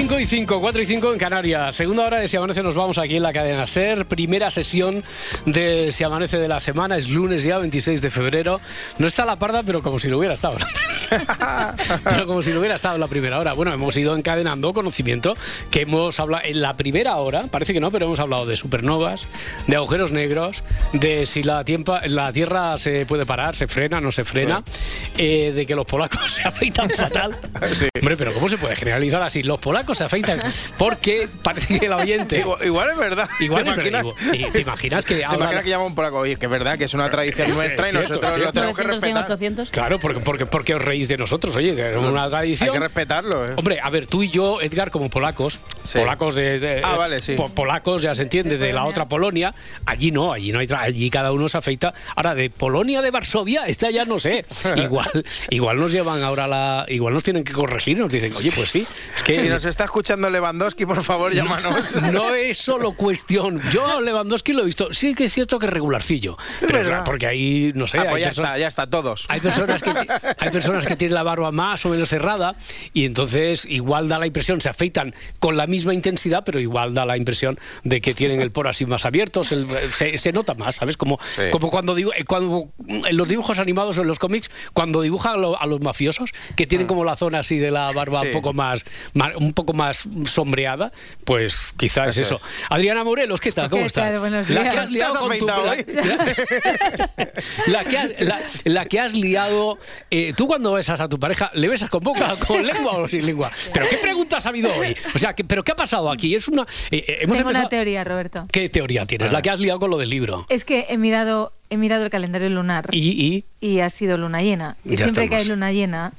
5 y 5, 4 y 5 en Canarias. Segunda hora de Si Amanece nos vamos aquí en la cadena SER. Primera sesión de Si Amanece de la semana. Es lunes ya, 26 de febrero. No está la parda, pero como si lo hubiera estado. pero como si lo hubiera estado en la primera hora. Bueno, hemos ido encadenando conocimiento que hemos hablado en la primera hora. Parece que no, pero hemos hablado de supernovas, de agujeros negros, de si la, tiempa- la Tierra se puede parar, se frena, no se frena, eh, de que los polacos se afeitan fatal. Hombre, pero ¿cómo se puede generalizar así? Los polacos se afeitan porque parece que el oyente... Igual, igual es verdad. Igual ¿Te es verdad, imaginas? igual- y ¿te imaginas que ¿Te ahora- imaginas que llama un polaco? Oye, que es verdad que es una tradición Es- nuestra es y nosotros lo tenemos que 900, 100, respetar. 800. Claro, porque, porque, porque os reís de nosotros, oye, que es una Hay tradición. que respetarlo. ¿eh? Hombre, a ver, tú y yo, Edgar, como polacos, Sí. polacos de, de- Ah, vale, sí. po- polacos, ya se entiende, de la otra Polonia, allí no, allí no hay, tra- allí cada uno se afeita. Ahora, de Polonia de Varsovia, esta ya no sé. Igual, igual nos llevan ahora la, igual nos tienen que corregir, nos dicen, oye, pues sí, es que Si nos está escuchando Lewandowski, por favor, llámanos. no es solo cuestión. Yo a Lewandowski lo he visto, sí que es cierto que es regularcillo, pero verdad. claro, porque ahí, no sé, Ah, hay pues ya personas- está, ya está, todos. Hay personas, que, hay personas que tienen la barba más o menos cerrada y entonces igual da la impresión, se afeitan con la misma intensidad, pero igual da la impresión de que tienen el poro así más abierto, se, se- se nota más, ¿sabes? Como, Sí. como cuando, digo, eh, cuando en los dibujos animados o en los cómics, cuando dibujan a, lo- a los mafiosos, que tienen como la zona así de la barba Sí. un poco más, más- un poco más sombreada, pues quizás es Eso. Adriana Morelos, ¿qué tal? ¿Cómo ¿Qué estás? tal? Buenos La que has liado ¿Te has con tu... la- que, has- la, la que has liado. eh, tú cuando besas a tu pareja, ¿le besas con boca, con lengua o sin lengua? ¿Pero qué preguntas ha habido hoy? O sea, ¿qué- ¿pero qué ha pasado aquí? Es una. eh, eh, hemos Tengo una empezado- teoría, Roberto. ¿Qué teoría tienes? La que has liado con lo del libro. Es que he mirado, he mirado el calendario lunar y, Y. y ha sido luna llena. Y Ya siempre que hay luna llena,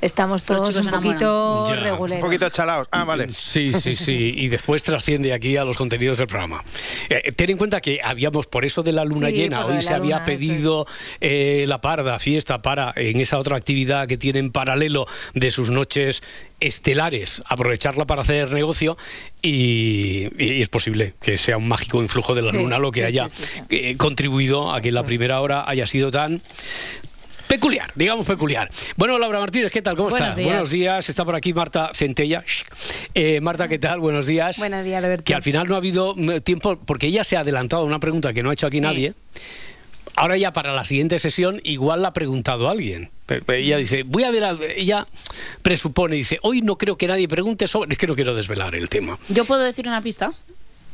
estamos todos un poquito Ya. Un reguleros. poquito chalaos. Ah, vale. Sí, sí, sí. Y después trasciende aquí a los contenidos del programa. Eh, ten en cuenta que habíamos, por eso de la luna Sí, llena, hoy se había luna, pedido eh, la parda fiesta para, en esa otra actividad que tiene en paralelo de sus noches estelares, aprovecharla para hacer negocio y, y es posible que sea un mágico influjo de la Sí, luna lo que sí, haya sí, sí, eh, contribuido a que la primera hora haya sido tan Peculiar, digamos peculiar. Bueno, Laura Martínez, ¿qué tal? ¿Cómo Buenos estás? días. Buenos días. Está por aquí Marta Centella. Shh. Eh, Marta, ¿qué tal? Buenos días. Buenos días, Roberto. Que al final no ha habido mm, tiempo, porque ella se ha adelantado a una pregunta que no ha hecho aquí nadie. Ahora ya para la siguiente sesión igual la ha preguntado alguien. Ella dice, voy a ver, a- ella presupone, dice, hoy no creo que nadie pregunte sobre, es que no quiero desvelar el tema. ¿Yo puedo decir una pista?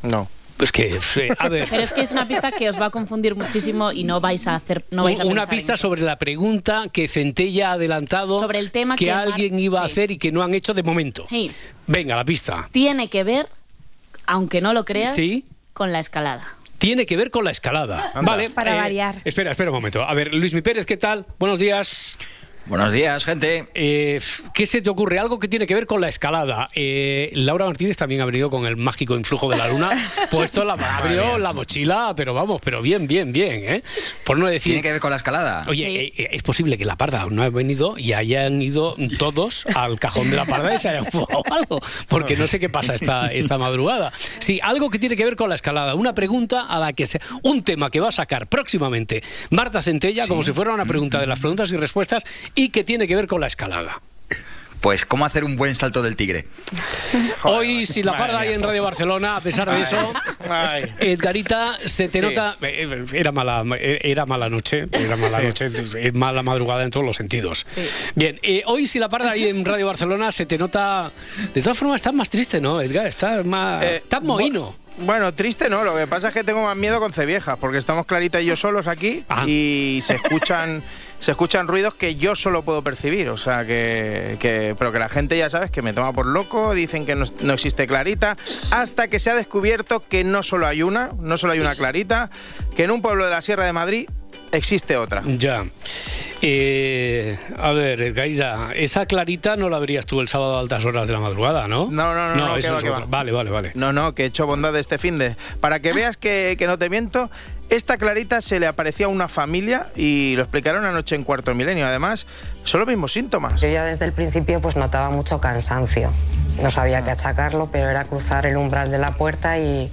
No. Pues que, eh, a ver, Pero es que es una pista que os va a confundir muchísimo y no vais a hacer. No vais a una en pista sobre la pregunta que Centella ha adelantado Sobre el tema que, que Mar- alguien iba a sí. hacer y que no han hecho de momento. Sí. Venga, la pista. Tiene que ver, aunque no lo creas, Sí. con la escalada. Tiene que ver con la escalada. Anda. Vale. Para variar. Espera, espera un momento. A ver, Luis Mi Pérez, ¿qué tal? Buenos días. Buenos días, gente. Eh, ¿Qué se te ocurre? Algo que tiene que ver con la escalada. Eh, Laura Martínez también ha venido con el mágico influjo de la luna. Puesto la, abrió la mochila, pero vamos, pero bien, bien, bien, ¿eh? Por no decir. ¿Tiene que ver con la escalada? Oye, Sí. eh, eh, es posible que la parda no ha venido y hayan ido todos al cajón de la parda y se hayan fumado algo, porque no sé qué pasa esta, esta madrugada. Sí, algo que tiene que ver con la escalada. Una pregunta a la que se, un tema que va a sacar próximamente Marta Centella, como si fuera una pregunta de las preguntas y respuestas, y que tiene que ver con la escalada. Pues, ¿cómo hacer un buen salto del tigre? Hoy, si la parda hay en Radio Barcelona, a pesar de eso. Edgarita, se te Sí. nota. eh, Era mala, era mala noche, era mala noche, es mala madrugada en todos los sentidos. Bien, eh, hoy, si la parda hay en Radio Barcelona, se te nota. De todas formas, estás más triste, ¿no, Edgar? Estás más. Eh, estás mohino. Bueno, triste no, lo que pasa es que tengo más miedo con Ceviejas, porque estamos Clarita y yo solos aquí Ah. y se escuchan se escuchan ruidos que yo solo puedo percibir, o sea que, que- pero que la gente ya sabes que me toma por loco, dicen que no, no existe Clarita, hasta que se ha descubierto que no solo hay una, no solo hay una Clarita, que en un pueblo de la Sierra de Madrid existe otra. Ya. Eh, a ver, Gaida, esa clarita no la verías tú el sábado a altas horas de la madrugada, ¿no? No, no, no. no, eso es otra. Vale, vale, vale. No, no, que he hecho bondad de este fin de. Para que veas que, que no te miento, esta clarita se le aparecía a una familia y lo explicaron anoche en Cuarto Milenio. Además, son los mismos síntomas. Yo ya desde el principio pues notaba mucho cansancio. No sabía qué achacarlo, pero era cruzar el umbral de la puerta y,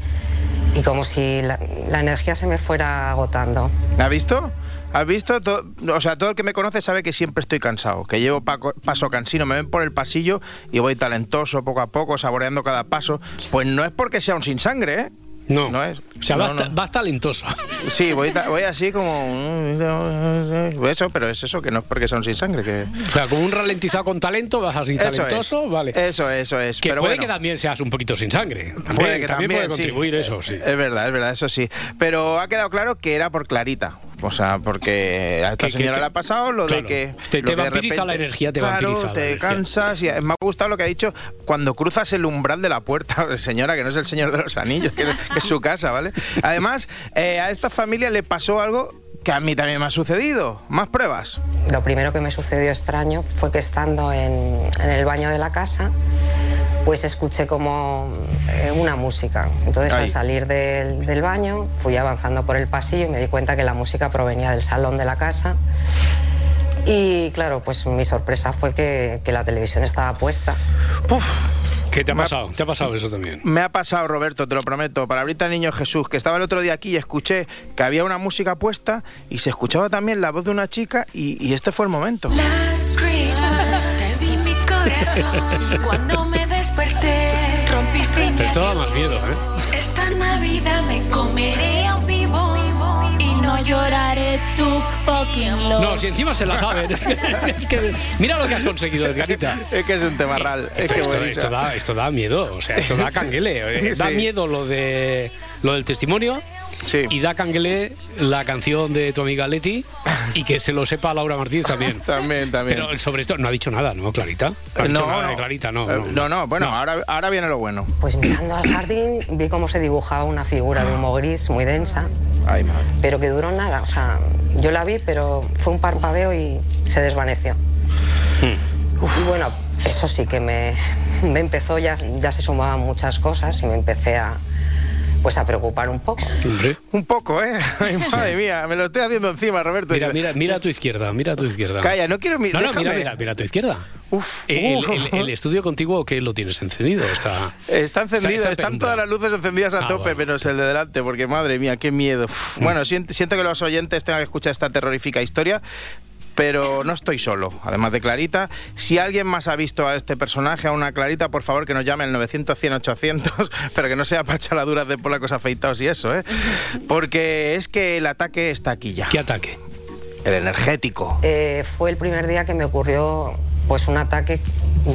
y como si la, la energía se me fuera agotando. ¿Ha visto? ¿Has visto? Todo, o sea, todo el que me conoce sabe que siempre estoy cansado, que llevo paso cansino, me ven por el pasillo y voy talentoso poco a poco, saboreando cada paso. Pues no es porque sea un sin sangre, ¿eh? No. No es. O sea, no, vas, no. vas talentoso. Sí, voy, voy así como... Eso, pero es eso, que no es porque un sin sangre, que... O sea, como un ralentizado con talento, vas así Eso talentoso, es. vale. Eso, eso es. que pero puede bueno. que también seas un poquito sin sangre. También Puede que también puede sí. contribuir eso, sí. Es verdad, es verdad, eso sí. Pero ha quedado claro que era por Clarita. O sea, porque a esta Que- que señora te- le ha pasado lo claro, de que... te- te que de vampiriza la energía, te claro, vampiriza te cansas y me ha gustado lo que ha dicho cuando cruzas el umbral de la puerta, señora, que no es el señor de los anillos, que es, que es su casa, ¿vale? Además, eh, a esta familia le pasó algo que a mí también me ha sucedido. Más pruebas. Lo primero que me sucedió extraño fue que estando en, en el baño de la casa, pues escuché como eh, una música. Entonces Ay. al salir del, del baño fui avanzando por el pasillo y me di cuenta que la música provenía del salón de la casa. Y claro, pues mi sorpresa fue que, que la televisión estaba puesta. Uf, ¿Qué te ha pasado? ¿Te ha pasado eso también? Me ha pasado, Roberto, te lo prometo, palabrita Niño Jesús, que estaba el otro día aquí y escuché que había una música puesta y se escuchaba también la voz de una chica y, y este fue el momento. Last Christmas mi corazón y cuando me desperté rompiste mi Pero esto da más miedo, ¿eh? Esta Navidad me comeré a un vivo y no lloraré tu fucking love. No, si encima se la saben. Es que, es que- mira lo que has conseguido, Edgarita. Es que es un tema real. Es Esto, que esto- da, esto da miedo, o sea, esto da canguele. eh, Da Sí. miedo lo de lo del testimonio Sí. y da canguele la canción de tu amiga Leti y que se lo sepa Laura Martínez también. También, también. Pero sobre esto no ha dicho nada, ¿no, Clarita? No ha dicho nada de Clarita, no. Eh, no, no, bueno, No. Ahora, ahora viene lo bueno. Pues mirando al jardín vi cómo se dibujaba una figura de humo gris muy densa, Ay, madre. pero que duró nada. O sea, yo la vi, pero fue un parpadeo y se desvaneció. Y bueno, eso sí que me, me empezó, ya, ya se sumaban muchas cosas y me empecé a, pues a preocupar un poco. Hombre. Un poco, ¿eh? Ay, madre mía, me lo estoy haciendo encima, Roberto. Mira, mira, mira a tu izquierda, mira a tu izquierda. Calla, no quiero mi- No, no, déjame. mira, mira, mira a tu izquierda. Uf, Eh, El, el- el estudio contiguo que lo tienes encendido está. Está encendido, está en están todas las luces encendidas a Ah, tope, menos el de delante, porque madre mía, qué miedo. Uf. Bueno, siento, siento que los oyentes tengan que escuchar esta terrorífica historia. Pero no estoy solo, además de Clarita. Si alguien más ha visto a este personaje, a una Clarita, por favor que nos llame al 900 100 800, pero que no sea para chaladuras de polacos afeitados y eso, ¿eh? Porque es que el ataque está aquí ya. ¿Qué ataque? El energético. Eh, fue el primer día que me ocurrió pues un ataque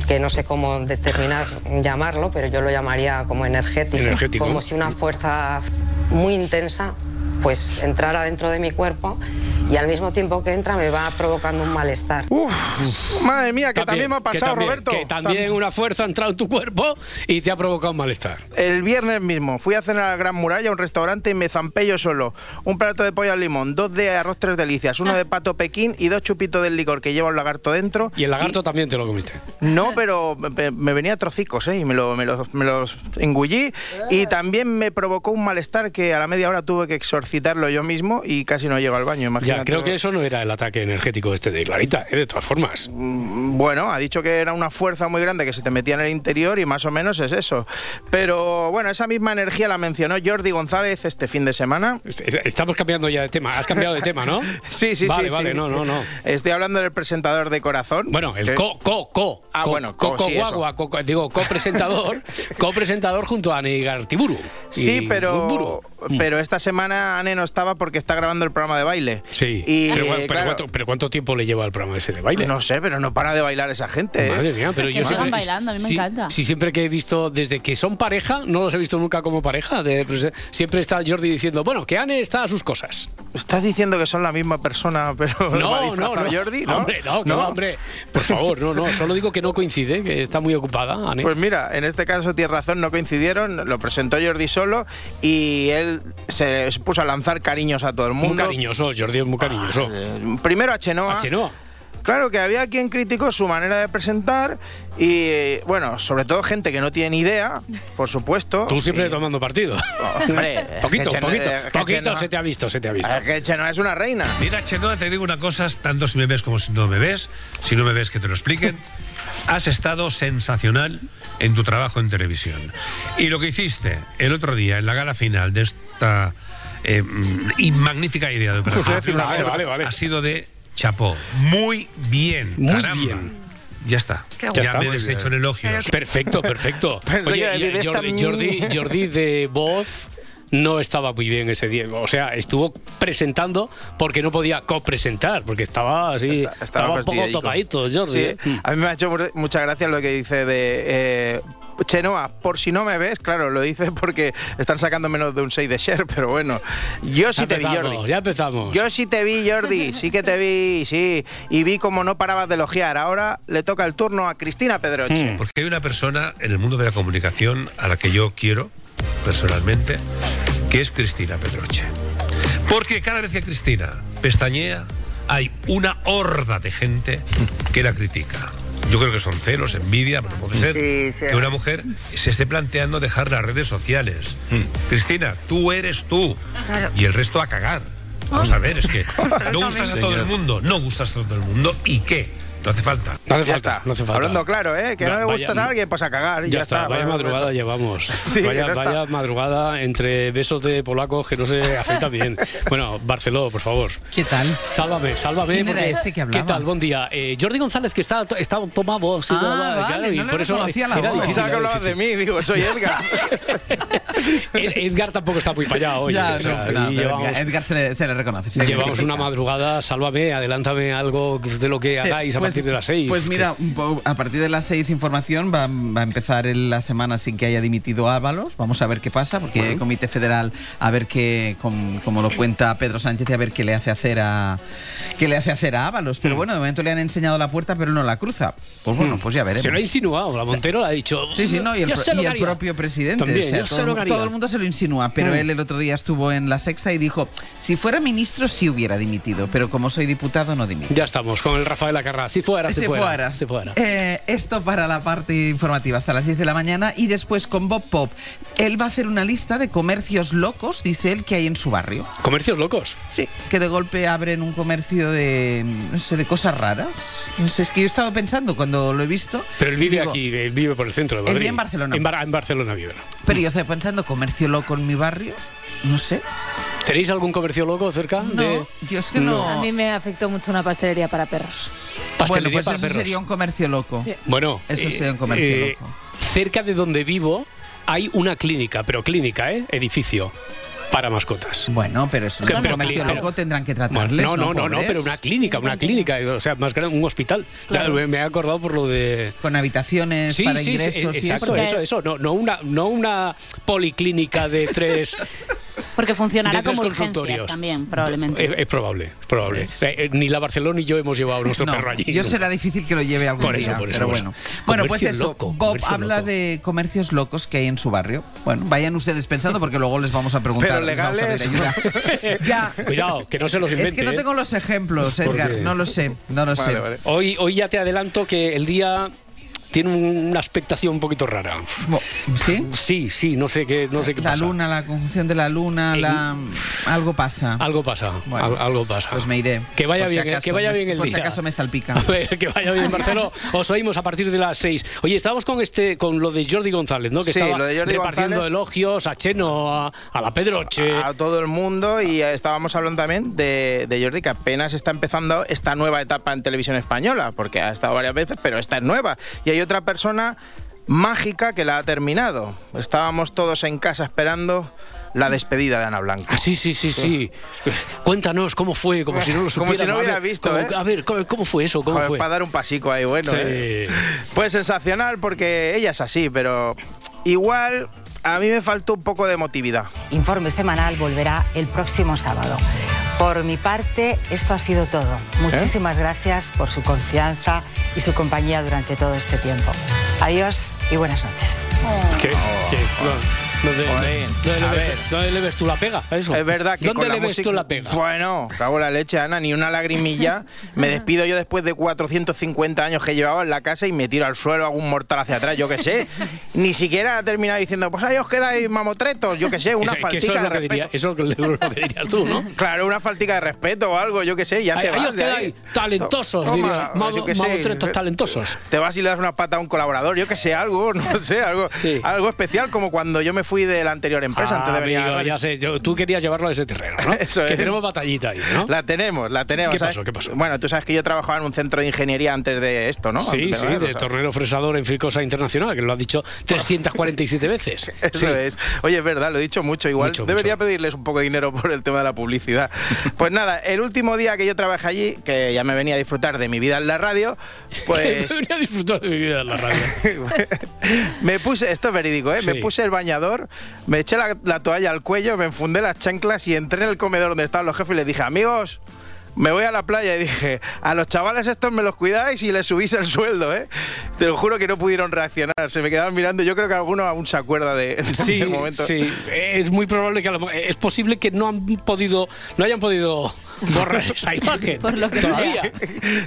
que no sé cómo determinar llamarlo, pero yo lo llamaría como energético, Energético. como si una fuerza muy intensa pues entrara dentro de mi cuerpo y al mismo tiempo que entra me va provocando un malestar. Uf, madre mía, que también, me ha que pasado, también- Roberto. Que también una fuerza ha entrado en tu cuerpo y te ha provocado un malestar. El viernes mismo fui a cenar a la Gran Muralla, a un restaurante, y me zampé yo solo. Un plato de pollo al limón, dos de arroz tres delicias, uno de pato pequín y dos chupitos del licor que lleva un lagarto dentro. Y el lagarto también te lo comiste. No, pero me, me venía a trocicos, ¿eh? Y me, lo- me los, me los engullí. Y también me provocó un malestar que a la media hora tuve que exorcitarlo yo mismo y casi no llego al baño, Ya, imagínate. creo que eso no era el ataque energético este de Clarita, ¿eh? de todas formas. Mm, Bueno, ha dicho que era una fuerza muy grande que se te metía en el interior y más o menos es eso. Pero bueno, esa misma energía la mencionó Jordi González este fin de semana. Est- Estamos cambiando ya de tema. Has cambiado de tema, ¿no? Sí, sí, vale, sí. Vale, sí. no, no, no. Estoy hablando del presentador de corazón. Bueno, el co, co, co. Ah, co- bueno, co, co, sí, eso. guagua, co- co- digo, copresentador, copresentador junto a Ani Gartiburu. Sí, pero, Buru. Pero esta semana Ane no estaba porque está grabando el programa de baile. Sí. Y, pero, bueno, eh, pero claro, ¿cuánto, pero ¿cuánto tiempo le lleva el programa ese de baile? No sé, pero no para de bailar esa gente. ¿eh? Madre mía, pero Que yo sigan siempre, bailando, a mí me sí- encanta. Sí, siempre que he visto, desde que son pareja, no los he visto nunca como pareja. de- pues, eh, siempre está Jordi diciendo, bueno, que Anne está a sus cosas. ¿Estás diciendo que son la misma persona, pero No, no, no. Jordi? ¿no? Hombre, no, que va, hombre. Por favor, no, no. Solo digo que no coincide, que está muy ocupada, Ane. Pues mira, en este caso tienes razón, no coincidieron, lo presentó Jordi solo y él se puso a lanzar cariños a todo el mundo. muy cariñoso, Jordi es muy cariñoso. Eh, Primero a Chenoa. A Chenoa. Claro que había quien criticó su manera de presentar y, bueno, sobre todo gente que no tiene ni idea, por supuesto. Tú siempre Y- tomando partido. Hombre, poquito, Chenoa- poquito, poquito Chenoa- se te ha visto, se te ha visto. Es que Chenoa es una reina. Mira, Chenoa, te digo una cosa, tanto si me ves como si no me ves, si no me ves que te lo expliquen. Has estado sensacional en tu trabajo en televisión. Y lo que hiciste el otro día en la gala final de esta eh, mm, y magnífica idea de Operación Vale, Triunfo vale, vale, vale. ha sido de chapó. Muy bien, Muy caramba. bien. Ya está. Ya Ya, está. me he deshecho en elogios. Perfecto, perfecto. Oye, mi- Jordi, Jordi de voz no estaba muy bien ese día. O sea, estuvo presentando porque no podía copresentar, porque estaba así, Está- estaba, un poco topadito, Jordi. Sí, ¿eh? Mm. a mí me ha hecho mu- mucha gracia lo que dice de eh, Chenoa, por si no me ves, claro, lo dice porque están sacando menos de un 6 de share, pero bueno, yo sí Ya te vi, Jordi. ya empezamos. Yo sí te vi, Jordi, sí que te vi, sí. Y vi como no parabas de elogiar. Ahora le toca el turno a Cristina Pedroche. Mm. Porque hay una persona en el mundo de la comunicación a la que yo quiero personalmente, que es Cristina Pedroche. Porque cada vez que Cristina pestañea, hay una horda de gente que la critica. Yo creo que son celos, envidia, pero puede ser que una mujer se esté planteando dejar las redes sociales. Cristina, tú eres tú. Y el resto a cagar. Vamos a ver, es que no gustas a todo el mundo, no gustas a todo el mundo. ¿Y qué? No hace falta. No hace falta, está. no hace falta. Hablando claro, ¿eh? Que no le vaya- gustas a alguien, pues a cagar. y Ya, Ya, está, vaya Bueno, madrugada eso. llevamos. Sí, vaya, no está. vaya madrugada entre besos de polacos que no se afecta bien. bueno, Barceló, por favor. ¿Qué tal? Sálvame, sálvame. ¿Quién era porque- este que hablaba? ¿Qué tal? Buen día. Eh, Jordi González, que está, está tomado. sí, Ah, claro, vale, y no por eso reconocía la era voz. difícil, Pensaba que era hablabas de mí, digo, soy Edgar. Ed- Edgar tampoco está muy para allá hoy. Ya, o sea, no, llevamos, Edgar se le, se le reconoce. se le llevamos una madrugada, sálvame, adelántame algo de lo que hagáis a Pues- partir de las seis. Pues mira, a partir de las seis información va, va a empezar la semana sin que haya dimitido Ábalos. Vamos a ver qué pasa, porque el Comité Federal a ver qué, com- como lo cuenta Pedro Sánchez, y a ver qué le hace hacer a qué le hace hacer a Ábalos. Mm. Pero bueno, de momento le han enseñado la puerta, pero no la cruza. Pues bueno, pues ya veremos. Se lo ha insinuado, la Montero le ha dicho. Sí, sí, no, y el, propio presidente. También, o sea, todo, el mundo se lo insinúa, pero Mm. él el otro día estuvo en la sexta y dijo, si fuera ministro sí hubiera dimitido, pero como soy diputado no dimito. Ya estamos con el Rafael Acarrá. Fuera, Se fuera. fuera. Si fuera. Eh, esto para la parte informativa hasta las 10 de la mañana y después con Bob Pop. Él va a hacer una lista de comercios locos, dice él, que hay en su barrio. Comercios locos. Sí, que de golpe abren un comercio de, no sé, de cosas raras. No sé, es que yo he estado pensando cuando lo he visto. Pero él vive digo, aquí, él vive por el centro de Él Madrid. vive en Barcelona. En, Bar- en Barcelona vive. Pero yo estaba pensando, comercio loco en mi barrio, no sé. ¿Tenéis algún comercio loco cerca? No, de yo es que no. A mí me afectó mucho una pastelería para perros. Bueno, pastelería pues para eso perros? sería un comercio loco. Sí. Bueno, Eso eh, sería un comercio eh, loco. Cerca de donde vivo hay una clínica, pero clínica, ¿eh? Edificio para mascotas. Bueno, pero eso es un comercio pero- loco, tendrán que Bueno, tratarles. no, no, no, no, pero una clínica, una clínica, o sea, más grande, un hospital. Claro. Ya, me he acordado por lo de Con habitaciones Sí, para sí, sí, ingresos y exacto, eso. eso, eso, no, no una, no una policlínica de tres Porque funcionará De tres como consultorios. también, probablemente. Es, es probable, es probable. Eh, eh, ni la Barcelona ni yo hemos llevado a nuestro No, perro allí. yo nunca. será difícil que lo lleve algún Por eso, día, por eso, pero bueno. Bueno, pues eso. loco, Bob habla loco. de comercios locos que hay en su barrio. Bueno, vayan ustedes pensando porque luego les vamos a preguntar. Pero les vamos a pedir ayuda. ya. Cuidado, que no se los invente. Es que no ¿eh? tengo los ejemplos, ¿Por Edgar. No lo sé, no lo sé. Vale. Hoy, hoy ya te adelanto que el día tiene un- una expectación un poquito rara. ¿Sí? Sí, sí, no sé qué, no sé qué La pasa. luna, la conjunción de la luna, Eh, la... algo pasa. Algo pasa, Bueno, algo pasa. Pues me iré. Que vaya Por si bien, acaso que vaya bien el Por día. si acaso me salpica. A ver, que vaya bien, Marcelo. Os oímos a partir de las 6. Oye, estábamos con este, con lo de Jordi González, ¿no? Que Sí, estaba lo de Jordi repartiendo González. elogios a Cheno, a, a la Pedroche. a todo el mundo y eh, estábamos hablando también de, de Jordi que apenas está empezando esta nueva etapa en televisión española, porque ha estado varias veces, pero esta es nueva. Y hay otra persona mágica que la ha terminado. Estábamos todos en casa esperando la despedida de Ana Blanco. Ah, sí, sí, sí, sí. Cuéntanos cómo fue, como si no lo Como supiéramos. si no A hubiera ver, visto, como- ¿eh? A ver, ¿cómo, cómo fue eso? ¿Cómo Joder, fue? Para dar un pasico ahí, bueno. Sí. ¿eh? Pues sensacional, porque ella es así, pero igual a mí me faltó un poco de emotividad. Informe semanal volverá el próximo sábado. Por mi parte, esto ha sido todo. Muchísimas gracias por su confianza y su compañía durante todo este tiempo. Adiós y buenas noches. ¿Qué? ¿Qué? No. ¿Dónde, le a ves, ver. dónde le ves tú la pega? eso? Es verdad que ¿Dónde con le la ves música- tú la pega? Bueno, cago en la leche, Ana, ni una lagrimilla. Me despido yo después de 450 años que llevaba en la casa y me tiro al suelo, hago un mortal hacia atrás, yo qué sé. Ni siquiera ha terminado diciendo, pues ahí os quedáis mamotretos, yo qué sé, una Eso- que eso faltica es de respeto. diría, eso es lo que dirías tú, ¿no? Claro, una faltica de respeto o algo, yo qué sé, ya Ahí, te ahí vas os de quedáis talentosos, Toma, diría. qué. Mamotretos talentosos. Te vas y le das una pata a un colaborador, yo que sé, algo, no sé, algo, algo especial, como cuando yo me fui de la anterior empresa antes de venir a Ah, Amigo, ya sé, yo- tú querías llevarlo a ese terreno, ¿no? Eso que es. tenemos batallita ahí, ¿no? La tenemos, la tenemos. ¿Qué ¿sabes? pasó? ¿Qué pasó? Bueno, tú sabes que yo trabajaba en un centro de ingeniería antes de esto, ¿no? Sí, Antes sí, de sea. tornero fresador en Fricosa Internacional, que lo has dicho 347 veces. Eso Sí. es. Oye, es verdad, lo he dicho mucho. Igual Mucho, debería pedirles un poco de dinero por el tema de la publicidad. Pues nada, el último día que yo trabajé allí, que ya me venía a disfrutar de mi vida en la radio, pues Debería disfrutar de mi vida en la radio. me puse, esto es verídico, ¿eh? Sí. Me puse el bañador, me eché la, la toalla al cuello, me enfundé las chanclas y entré en el comedor donde estaban los jefes y les dije, amigos. Me voy a la playa y dije, a los chavales estos me los cuidáis y les subís el sueldo, ¿eh? Te lo juro que no pudieron reaccionar, se me quedaban mirando. Yo creo que alguno aún se acuerda de, de Sí, ese momento. sí, es muy probable que a lo es posible que no han podido, no hayan podido borrar esa imagen. Por lo que todavía.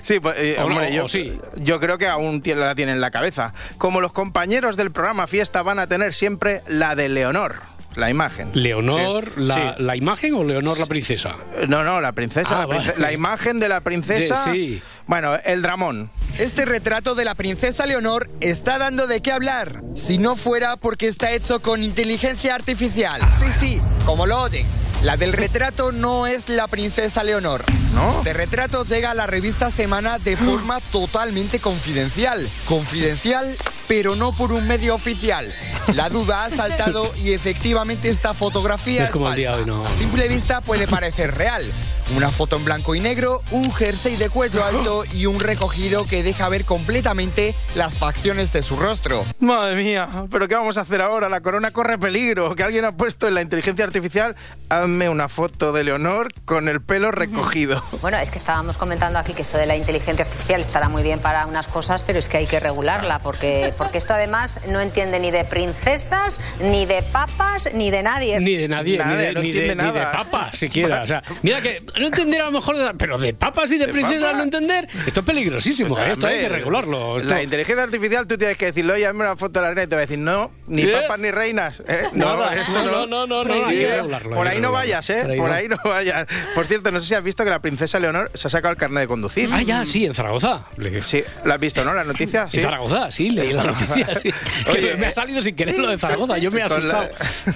Sí, pues, eh, O no, hombre, yo, sí. yo creo que aún la tienen en la cabeza. Como los compañeros del programa Fiesta van a tener siempre la de Leonor, la imagen. Leonor, Sí, la, sí. la imagen o Leonor la princesa? No, no, la princesa. Ah, la, prince- vale. la imagen de la princesa. De- sí. Bueno, el dramón. Este retrato de la princesa Leonor está dando de qué hablar, si no fuera porque está hecho con inteligencia artificial. Sí, sí, como lo oyen. La del retrato no es la princesa Leonor. ¿No? Este retrato llega a la revista Semana de forma totalmente confidencial. Confidencial, pero no por un medio oficial. La duda ha saltado y efectivamente esta fotografía Es es, como el día falsa. hoy, ¿no? A simple vista puede parecer real. Una foto en blanco y negro, un jersey de cuello alto y un recogido que deja ver completamente las facciones de su rostro. Madre mía, pero ¿qué vamos a hacer ahora? La corona corre peligro. Que alguien ha puesto en la inteligencia artificial, hazme una foto de Leonor con el pelo recogido. Bueno, es que estábamos comentando aquí que esto de la inteligencia artificial estará muy bien para unas cosas, pero es que hay que regularla, porque, porque esto además no entiende ni de princesas, ni de papas, ni de nadie. Ni de nadie, ni, de, no ni, de, ni de nada. papas siquiera. O sea, mira que no entender a lo mejor, de- pero de papas y de, ¿De princesas no entender, esto es peligrosísimo, O sea, ¿eh? esto hay que regularlo. esto- La inteligencia artificial, tú tienes que decirle, oye, hazme una foto de la reina y te va a decir, no, ni ¿Eh? papas ni reinas. ¿eh? Nada, eso no, no, no, no, hay que Eh, regularlo, Por ahí no vayas, ¿eh? Por ahí no. no vayas. Por cierto, no sé si has visto que la princesa Leonor se ha sacado el carnet de conducir. Ah, ya, sí, en Zaragoza. Sí, ¿la has visto, no? La noticia. En. Zaragoza, sí, leí la noticia. Sí. Es que Oye, me ha salido sin querer lo de Zaragoza, yo me he Con la- asustado.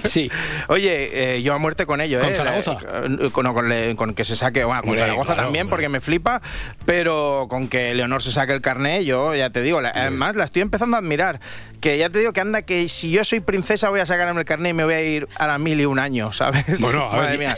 Sí. Oye, eh, yo a muerte con ello, ¿Con ¿eh? Zaragoza? Eh, Con, con le- con que se saque, bueno, con Zaragoza claro, también, porque me flipa, pero con que Leonor se saque el carnet, yo ya te digo, la- además la estoy empezando a admirar. Que ya te digo que anda, que si yo soy princesa voy a sacarme el carnet y me voy a ir a la mil y un año, ¿sabes? Bueno, a Madre ver, mía.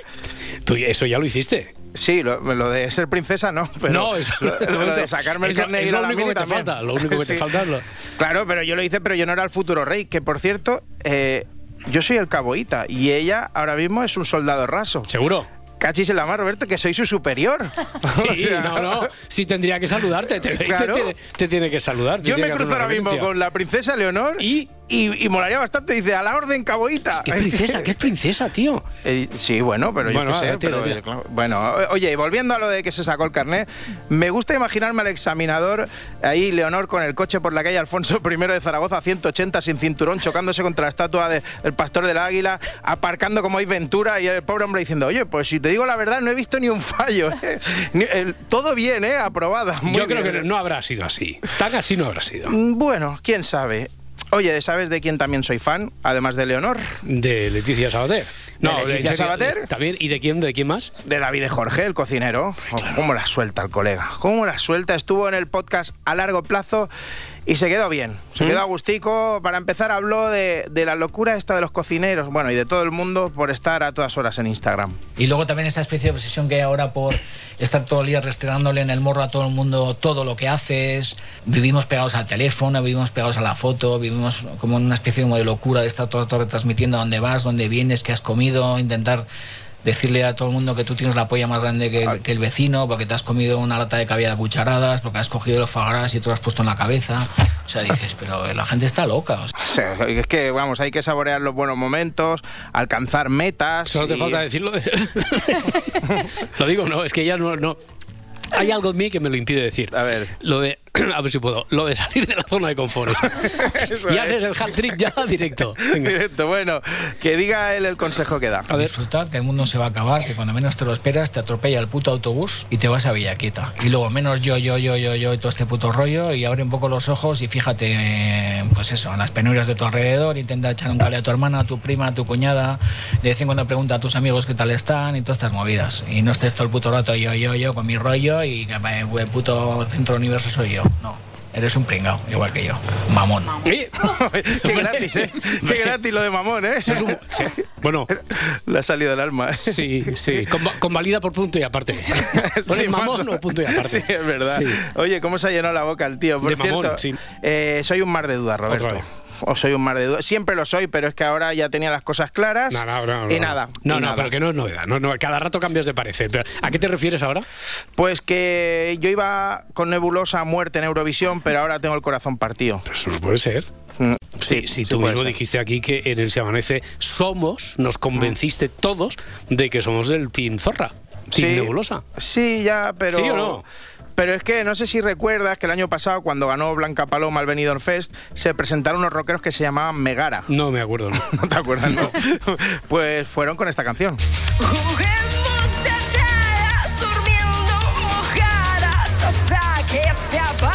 tú eso ya lo hiciste. Sí, lo, lo de ser princesa no, pero no, eso lo, lo de sacarme el eso- carnet es lo único que te falta. Lo único que te Sí. falta es lo- Claro, pero yo lo hice, pero yo no era el futuro rey, que por cierto, eh, yo soy el caboíta y ella ahora mismo es un soldado raso. ¿Seguro? Cachis en la mar, Roberto, que soy su superior. Sí, O sea, no, no. Sí tendría que saludarte. Te, Claro. te- te tiene que saludar. Yo me cruzo ahora mismo con la princesa Leonor ¿Y? Y, y molaría bastante. Dice, a la orden, caboíta. ¿Qué princesa? ¿Qué es princesa, tío? Eh, sí, bueno, pero Bueno, yo qué sé. vale, tira, pero, tira. claro, Bueno, oye, y volviendo a lo de que se sacó el carnet, me gusta imaginarme al examinador, ahí Leonor con el coche por la calle Alfonso I de Zaragoza a 180 sin cinturón, chocándose contra la estatua de- del pastor del águila, aparcando como hay Ventura y el pobre hombre diciendo, oye, pues si te digo la verdad, no he visto ni un fallo. ¿eh? Ni- el- todo bien, ¿eh? Aprobada. muy Yo creo bien. que no habrá sido así. Tan así no habrá sido. Mm, Bueno, quién sabe. Oye, ¿sabes de quién también soy fan? Además de Leonor. De Leticia Sabater. ¿De ¿en Leticia? Sabater? También. ¿Y de quién? ¿De quién más? De David de Jorge, el cocinero. Oh, ¿Cómo la suelta el colega? ¿Cómo la suelta? Estuvo en el podcast a largo plazo y se quedó bien. Se ¿Mm? quedó a gustico. Para empezar habló de, de la locura esta de los cocineros, bueno, y de todo el mundo por estar a todas horas en Instagram. Y luego también esa especie de obsesión que hay ahora por estar todo el día restregándole en el morro a todo el mundo todo lo que haces. Vivimos pegados al teléfono, vivimos pegados a la foto, vivimos como en una especie como de locura de estar todo el rato retransmitiendo dónde vas, dónde vienes, qué has comido, intentar decirle a todo el mundo que tú tienes la polla más grande que el, que el vecino, porque te has comido una lata de caviar a cucharadas, porque has cogido los fagras y te lo has puesto en la cabeza. O sea, dices, pero la gente está loca. o sea. O sea, es que, vamos, hay que saborear los buenos momentos, alcanzar metas. Solo te falta decirlo. lo digo, no, es que ya no, no. Hay algo en mí que me lo impide decir. A ver. Lo de, a ver si puedo, lo de salir de la zona de confort. Eso y es. haces el hat trick ya directo. Venga. Directo, bueno, que diga él el consejo que da. A disfrutad, que el mundo se va a acabar, que cuando menos te lo esperas te atropella el puto autobús y te vas a Villaquita. Y luego menos yo, yo, yo, yo, yo y todo este puto rollo y abre un poco los ojos y fíjate, pues eso, en las penurias de tu alrededor, intenta echar un cale a tu hermana, a tu prima, a tu cuñada, de vez en cuando pregunta a tus amigos qué tal están y todas estas movidas. Y no estés todo el puto rato yo, yo, yo con mi rollo y que eh, el puto centro del universo soy yo. No. Eres un pringao, igual que yo. Mamón. Qué gratis, ¿eh? Qué gratis lo de mamón, ¿eh? Eso es un- sí. Bueno. Le ha salido del alma. Sí, sí. Conva- convalida por punto y aparte. Sí, mamón más o- o punto y aparte. Sí, es verdad. Sí. Oye, ¿cómo se ha llenado la boca el tío? Por De mamón, sí. eh, soy un mar de dudas, Roberto. Otra vez. O soy un mar de dudas. Siempre lo soy, pero es que ahora ya tenía las cosas claras. No, no, no, y nada. No, y no, nada. pero que no es novedad. No, no, cada rato cambias de parecer. Pero, ¿A qué te refieres ahora? Pues que yo iba con nebulosa a muerte en Eurovisión, pero ahora tengo el corazón partido. Pero eso no puede ser. Mm, Sí, sí, tú mismo dijiste aquí que en el Se Amanece somos, nos convenciste todos de que somos del Team Zorra, Team Nebulosa. Sí, ya, pero. ¿Sí o no? Pero es que no sé si recuerdas que el año pasado, cuando ganó Blanca Paloma al Benidorm Fest, se presentaron unos rockeros que se llamaban Megara. No me acuerdo, no. ¿No te acuerdas? No. pues fueron con esta canción.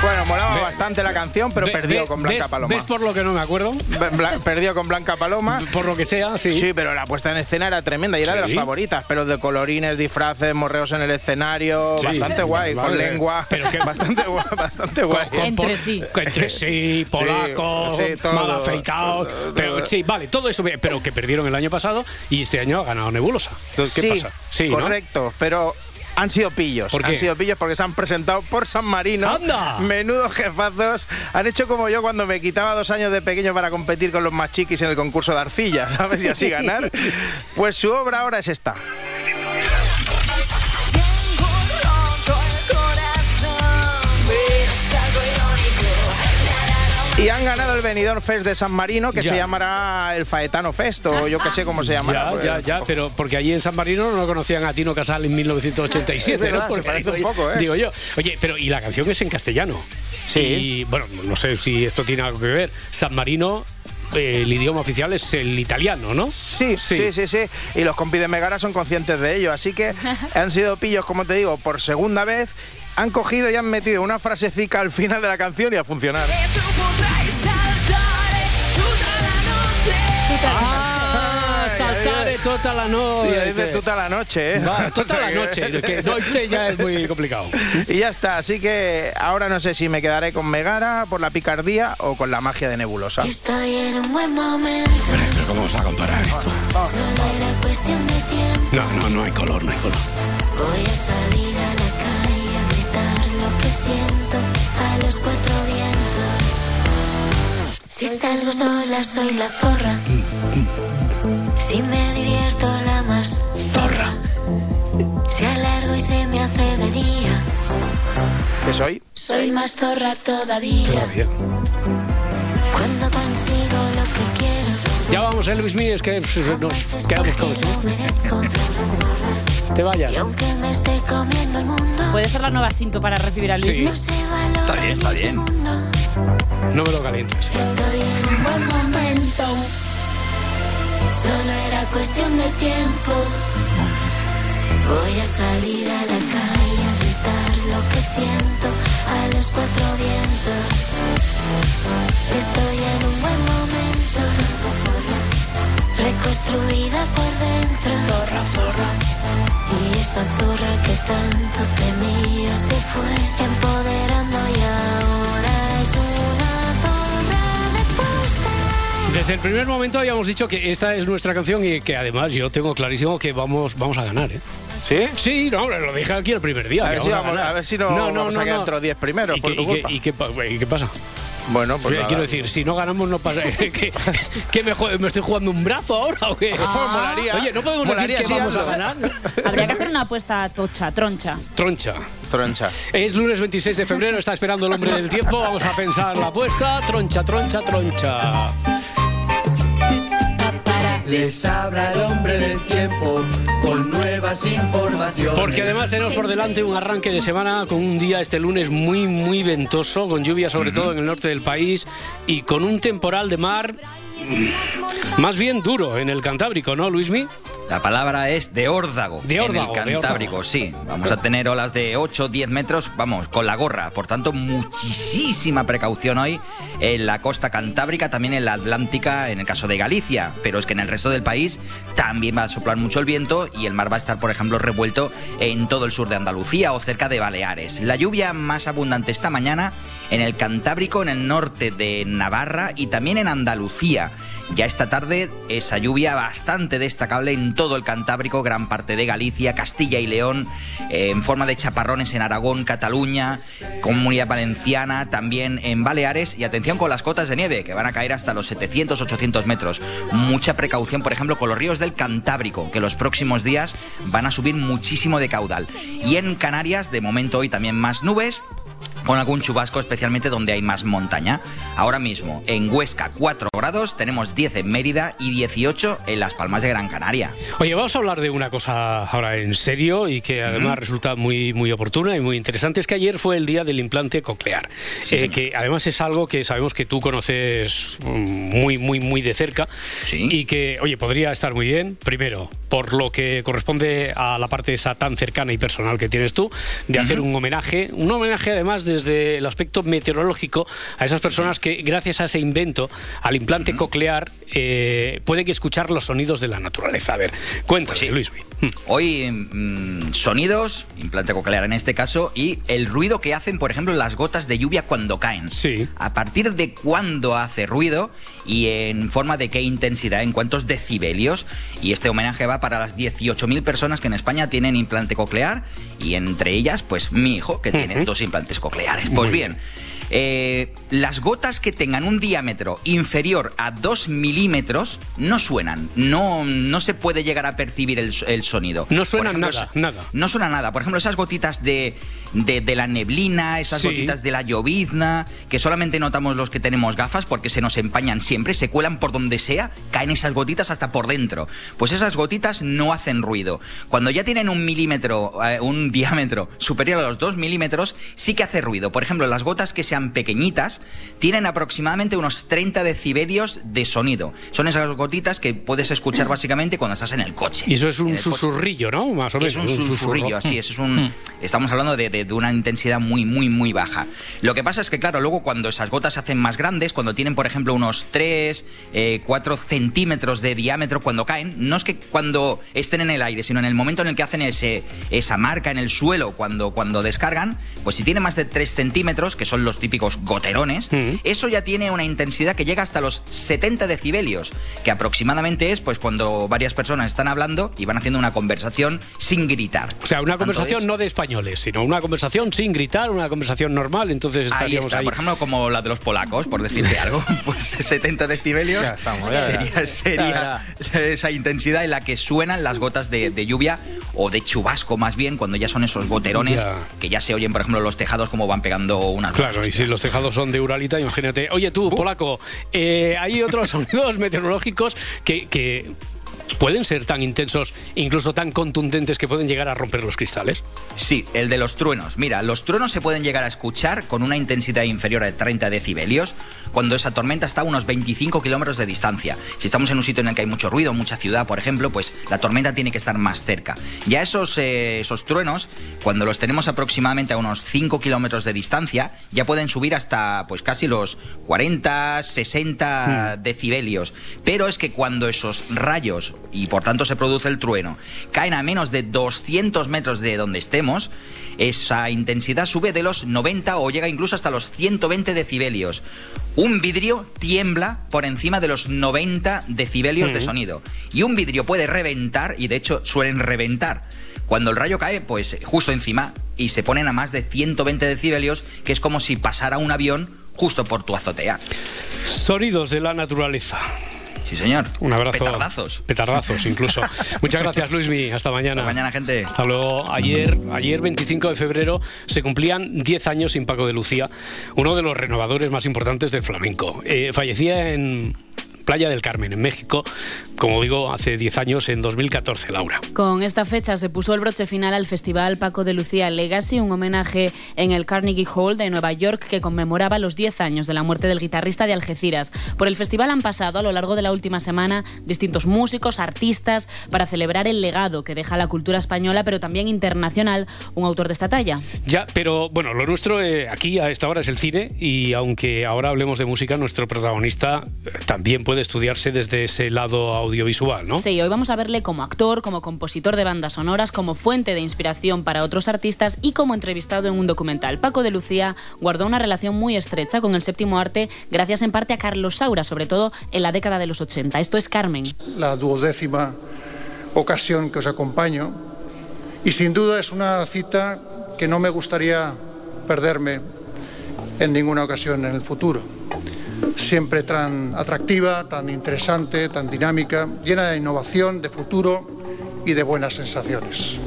Bueno, molaba Ve- bastante la canción, pero Ve- perdió ve- con Blanca ves- Paloma. ¿Ves por lo que no me acuerdo? Bla- perdió con Blanca Paloma. Por lo que sea, sí. Sí, pero la puesta en escena era tremenda y era de Sí. las favoritas. Pero de colorines, disfraces, morreos en el escenario. Sí. Bastante guay, con Vale. lengua. Pero que- Bastante guay, bastante guay. Con- Entre sí. Entre sí, polacos, sí, todo. mal afeitados. Pero sí, vale, todo eso, bien, pero que perdieron el año pasado y este año ha ganado Nebulosa. Entonces, ¿qué sí, pasa? Sí, ¿no? correcto, pero han sido pillos. ¿Por qué? Han sido pillos porque se han presentado por San Marino. ¡Anda! Menudos jefazos. Han hecho como yo cuando me quitaba dos años de pequeño para competir con los más chiquis en el concurso de arcilla, ¿sabes? Y así ganar. Pues su obra ahora es esta. Y han ganado el Benidorm Fest de San Marino, que Ya. se llamará el Faetano Fest, o yo que sé cómo se llamará. Ya, pues, ya, ya, pero porque allí en San Marino no conocían a Tino Casal en 1987, Es verdad, ¿no? se Porque parece digo, un poco, ¿eh? digo yo. Oye, pero y la canción es en castellano. Sí. Y bueno, no sé si esto tiene algo que ver. San Marino, eh, el idioma oficial es el italiano, ¿no? Sí, sí, sí, sí, Y los compis de Megara son conscientes de ello. Así que han sido pillos, como te digo, por segunda vez. Han cogido y han metido una frasecica al final de la canción y a funcionar. Tú podrás saltar toda la noche. Ah, saltare toda la noche. Dice toda la noche, ¿eh? Va, toda la noche, que noche ya es muy complicado. Y ya está, así que ahora no sé si me quedaré con Megara por la picardía o con la magia de Nebulosa. Estoy en un buen momento. Pero ¿cómo vamos a comparar esto? Solo era cuestión de tiempo. No, no, no hay color, no hay color. Voy a salir siento a los cuatro vientos. Si salgo sola soy la zorra. Si me divierto la más zorra. Si alargo y se me hace de día. ¿Qué soy? Soy más zorra todavía. Todavía. Cuando consigo lo que quiero. Ya vamos, Elvis Mío, es que pff, nos quedamos con esto. Te vayas. Y aunque me esté comiendo el mundo. ¿Puede ser la nueva cinto para recibir a Luis? Sí. Está bien, está bien. No me lo calientes. Estoy en un buen momento. Solo era cuestión de tiempo. Voy a salir a la calle a gritar lo que siento a los cuatro vientos. Estoy en un buen momento. Reconstruida por dentro. Zorra, zorra. Y esa zorra que tanto temía se fue empoderando y ahora es una zorra de posta. Desde el primer momento habíamos dicho que esta es nuestra canción y que además yo tengo clarísimo que vamos, vamos a ganar, ¿eh? ¿Sí? Sí, no, hombre, lo dije aquí el primer día. A ver si vamos ganar. a ver si no vamos a quedar entre los 10 primeros, ¿Y por qué, tu y qué- culpa. y qué pa- y qué pasa? Bueno, pues nada. Quiero decir, si no ganamos, no pasa. ¿Qué, qué me, estoy jugando un brazo ahora o qué? Molaría. Oye, no podemos Molaría, decir que sí, vamos a ganar. Habría que hacer una apuesta tocha, troncha. Troncha. Troncha. Es lunes 26 de febrero, está esperando el hombre del tiempo. Vamos a pensar la apuesta. Troncha, troncha, troncha. Les habla el hombre del tiempo con nuevas informaciones. Porque además tenemos por delante un arranque de semana con un día este lunes muy, muy ventoso, con lluvia sobre todo en el norte del país y con un temporal de mar mm, más bien duro en el Cantábrico, ¿no, Luismi? La palabra es de órdago. De órdago, En el. Cantábrico, sí. Vamos a tener olas de 8 10 metros, vamos, con la gorra. Por tanto, muchísima precaución hoy en la costa cantábrica, también en la Atlántica, en el caso de Galicia. Pero es que en el resto del país también va a soplar mucho el viento y el mar va a estar, por ejemplo, revuelto en todo el sur de Andalucía o cerca de Baleares. La lluvia más abundante esta mañana en el Cantábrico, en el norte de Navarra y también en Andalucía. Ya esta tarde esa lluvia bastante destacable en todo el Cantábrico, gran parte de Galicia, Castilla y León, eh, en forma de chaparrones en Aragón, Cataluña, Comunidad Valenciana, también en Baleares y atención con las cotas de nieve que van a caer hasta los 700-800 metros. Mucha precaución, por ejemplo, con los ríos del Cantábrico, que los próximos días van a subir muchísimo de caudal. Y en Canarias, de momento hoy también más nubes, con algún chubasco, especialmente donde hay más montaña. Ahora mismo, en Huesca 4 grados, tenemos 10 en Mérida y 18 en Las Palmas de Gran Canaria. Oye, vamos a hablar de una cosa ahora en serio y que además resulta muy, muy oportuna y muy interesante. Es que ayer fue el día del implante coclear, eh, que además es algo que sabemos que tú conoces mm, muy, muy, muy de cerca y que, oye, podría estar muy bien, primero, por lo que corresponde a la parte esa tan cercana y personal que tienes tú, de hacer un homenaje, un homenaje además desde el aspecto meteorológico a esas personas que gracias a ese invento, al implante coclear, eh, pueden escuchar los sonidos de la naturaleza. A ver, cuéntame, Luis. Hoy mm, sonidos, implante coclear en este caso, y el ruido que hacen, por ejemplo, las gotas de lluvia cuando caen. Sí. A partir de cuándo hace ruido y en forma de qué intensidad, en cuántos decibelios. Y este homenaje va para las 18.000 personas que en España tienen implante coclear y entre ellas, pues mi hijo, que tiene Ujú. dos implantes cocleares. Pues bien. Eh, las gotas que tengan un diámetro inferior a 2 milímetros no suenan, no, no se puede llegar a percibir el, el sonido. No suena ejemplo, nada. No suena nada. Por ejemplo, esas gotitas de, de, de la neblina, esas Sí. gotitas de la llovizna, que solamente notamos los que tenemos gafas porque se nos empañan siempre, se cuelan por donde sea, caen esas gotitas hasta por dentro. Pues esas gotitas no hacen ruido. Cuando ya tienen un milímetro, eh, un diámetro superior a los 2 milímetros, sí que hace ruido. Por ejemplo, las gotas que pequeñitas tienen aproximadamente unos 30 decibelios de sonido. Son esas gotitas que puedes escuchar básicamente cuando estás en el coche. Y eso es un coche. susurrillo, ¿no? Más o menos. Es un susurrillo, así es. es un, estamos hablando de, de- de una intensidad muy, muy, muy baja. Lo que pasa es que, claro, luego cuando esas gotas se hacen más grandes, cuando tienen, por ejemplo, unos 3, 4 centímetros de diámetro cuando caen, no es que cuando estén en el aire, sino en el momento en el que hacen ese, esa marca en el suelo, cuando, cuando descargan, pues si tiene más de 3 centímetros, que son los típicos goterones, eso ya tiene una intensidad que llega hasta los 70 decibelios, que aproximadamente es pues cuando varias personas están hablando y van haciendo una conversación sin gritar. O sea, una conversación Entonces, no de españoles, sino una conversación sin gritar, una conversación normal, entonces Ahí estaríamos está, ahí. por ejemplo, como la de los polacos, por decirte algo, pues 70 decibelios Ya estamos, ya sería, sería esa intensidad en la que suenan las gotas de, de lluvia o de chubasco más bien, cuando ya son esos goterones que ya se oyen, por ejemplo, los tejados como van pegando unas Claro, y si los tejados son de Uralita, imagínate. Oye, tú, polaco, eh, hay otros sonidos meteorológicos que, que pueden ser tan intensos, incluso tan contundentes, que pueden llegar a romper los cristales. Sí, el de los truenos. Mira, los truenos se pueden llegar a escuchar con una intensidad inferior a 30 decibelios cuando esa tormenta está a unos 25 kilómetros de distancia. Si estamos en un sitio en el que hay mucho ruido, mucha ciudad, por ejemplo, pues la tormenta tiene que estar más cerca. Ya esos, eh, esos truenos, cuando los tenemos aproximadamente a unos 5 kilómetros de distancia, ya pueden subir hasta pues casi los 40, 60 decibelios. Pero es que cuando esos rayos, y por tanto se produce el trueno, caen a menos de 200 metros de donde estemos, esa intensidad sube de los 90 o llega incluso hasta los 120 decibelios. Un vidrio tiembla por encima de los 90 decibelios de sonido. Y un vidrio puede reventar, y de hecho suelen reventar. Cuando el rayo cae, pues justo encima, y se ponen a más de 120 decibelios, que es como si pasara un avión justo por tu azotea. Sonidos de la naturaleza. Sí, señor. Un abrazo. Petardazos. Petardazos, incluso. Muchas gracias, Luismi. Hasta mañana. Hasta mañana, gente. Hasta luego. Ayer, ayer 25 de febrero, se cumplían 10 años sin Paco de Lucía, uno de los renovadores más importantes del flamenco. Eh, fallecía en Playa del Carmen, en México, como digo, hace 10 años, en 2014, Laura. Con esta fecha se puso el broche final al Festival Paco de Lucía Legacy, un homenaje en el Carnegie Hall de Nueva York que conmemoraba los 10 años de la muerte del guitarrista de Algeciras. Por el festival han pasado a lo largo de la última semana distintos músicos, artistas, para celebrar el legado que deja la cultura española, pero también internacional, un autor de esta talla. Ya, pero bueno, lo nuestro eh, aquí a esta hora es el cine y aunque ahora hablemos de música, nuestro protagonista eh, también puede estudiarse desde ese lado audiovisual, ¿no? Sí, hoy vamos a verle como actor, como compositor de bandas sonoras, como fuente de inspiración para otros artistas y como entrevistado en un documental. Paco de Lucía guardó una relación muy estrecha con el séptimo arte gracias en parte a Carlos Saura, sobre todo en la década de los 80. Esto es Carmen. La duodécima ocasión que os acompaño y sin duda es una cita que no me gustaría perderme en ninguna ocasión en el futuro siempre tan atractiva, tan interesante, tan dinámica, llena de innovación, de futuro y de buenas sensaciones.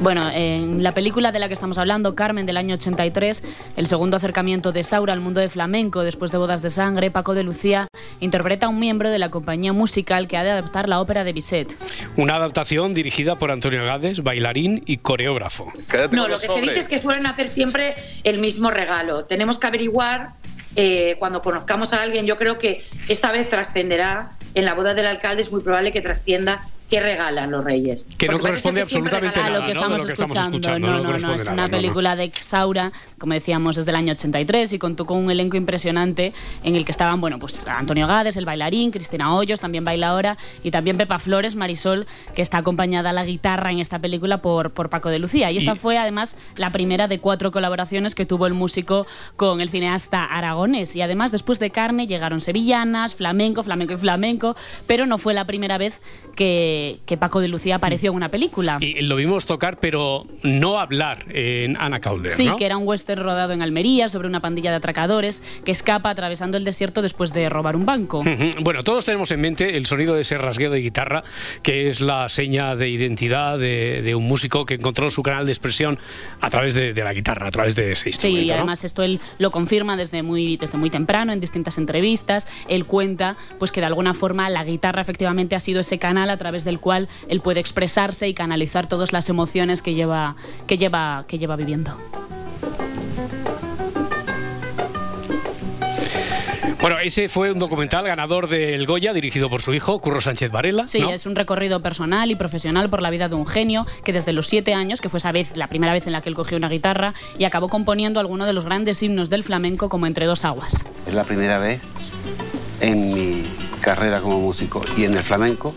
Bueno, en la película de la que estamos hablando, Carmen del año 83, el segundo acercamiento de Saura al mundo de flamenco después de Bodas de Sangre, Paco de Lucía interpreta a un miembro de la compañía musical que ha de adaptar la ópera de Bizet. Una adaptación dirigida por Antonio Gades, bailarín y coreógrafo. No, lo que se dice es que suelen hacer siempre el mismo regalo. Tenemos que averiguar eh, cuando conozcamos a alguien, yo creo que esta vez trascenderá, en la boda del alcalde es muy probable que trascienda qué regalan los reyes. Que no corresponde absolutamente nada a lo que, ¿no? estamos, de lo que estamos escuchando. No, no, no, es una película de Saura, como decíamos, desde el año 83 y contó con un elenco impresionante en el que estaban, bueno, pues Antonio Gades, el bailarín, Cristina Hoyos, también baila ahora, y también Pepa Flores, Marisol, que está acompañada a la guitarra en esta película por, por Paco de Lucía. Y esta fue además la primera de cuatro colaboraciones que tuvo el músico con el cineasta aragonés. Y además, después de Carne, llegaron sevillanas, flamenco, flamenco y flamenco, pero no fue la primera vez que que, Paco de Lucía apareció en una película. Y lo vimos tocar, pero no hablar en Ana Calder. Sí, que era un western rodado en Almería sobre una pandilla de atracadores que escapa atravesando el desierto después de robar un banco. Bueno, todos tenemos en mente el sonido de ese rasgueo de guitarra, que es la seña de identidad de, un músico que encontró su canal de expresión a través de, la guitarra, a través de ese instrumento. Sí, y además esto él lo confirma desde muy, desde muy temprano en distintas entrevistas. Él cuenta pues que de alguna forma la guitarra efectivamente ha sido ese canal a través del cual él puede expresarse y canalizar todas las emociones que lleva, que lleva, que lleva viviendo. Bueno, ese fue un documental ganador del Goya, dirigido por su hijo, Curro Sánchez Varela. Sí, es un recorrido personal y profesional por la vida de un genio que desde los siete años, que fue esa vez la primera vez en la que él cogió una guitarra, y acabó componiendo algunos de los grandes himnos del flamenco como Entre dos aguas. Es la primera vez en mi carrera como músico y en el flamenco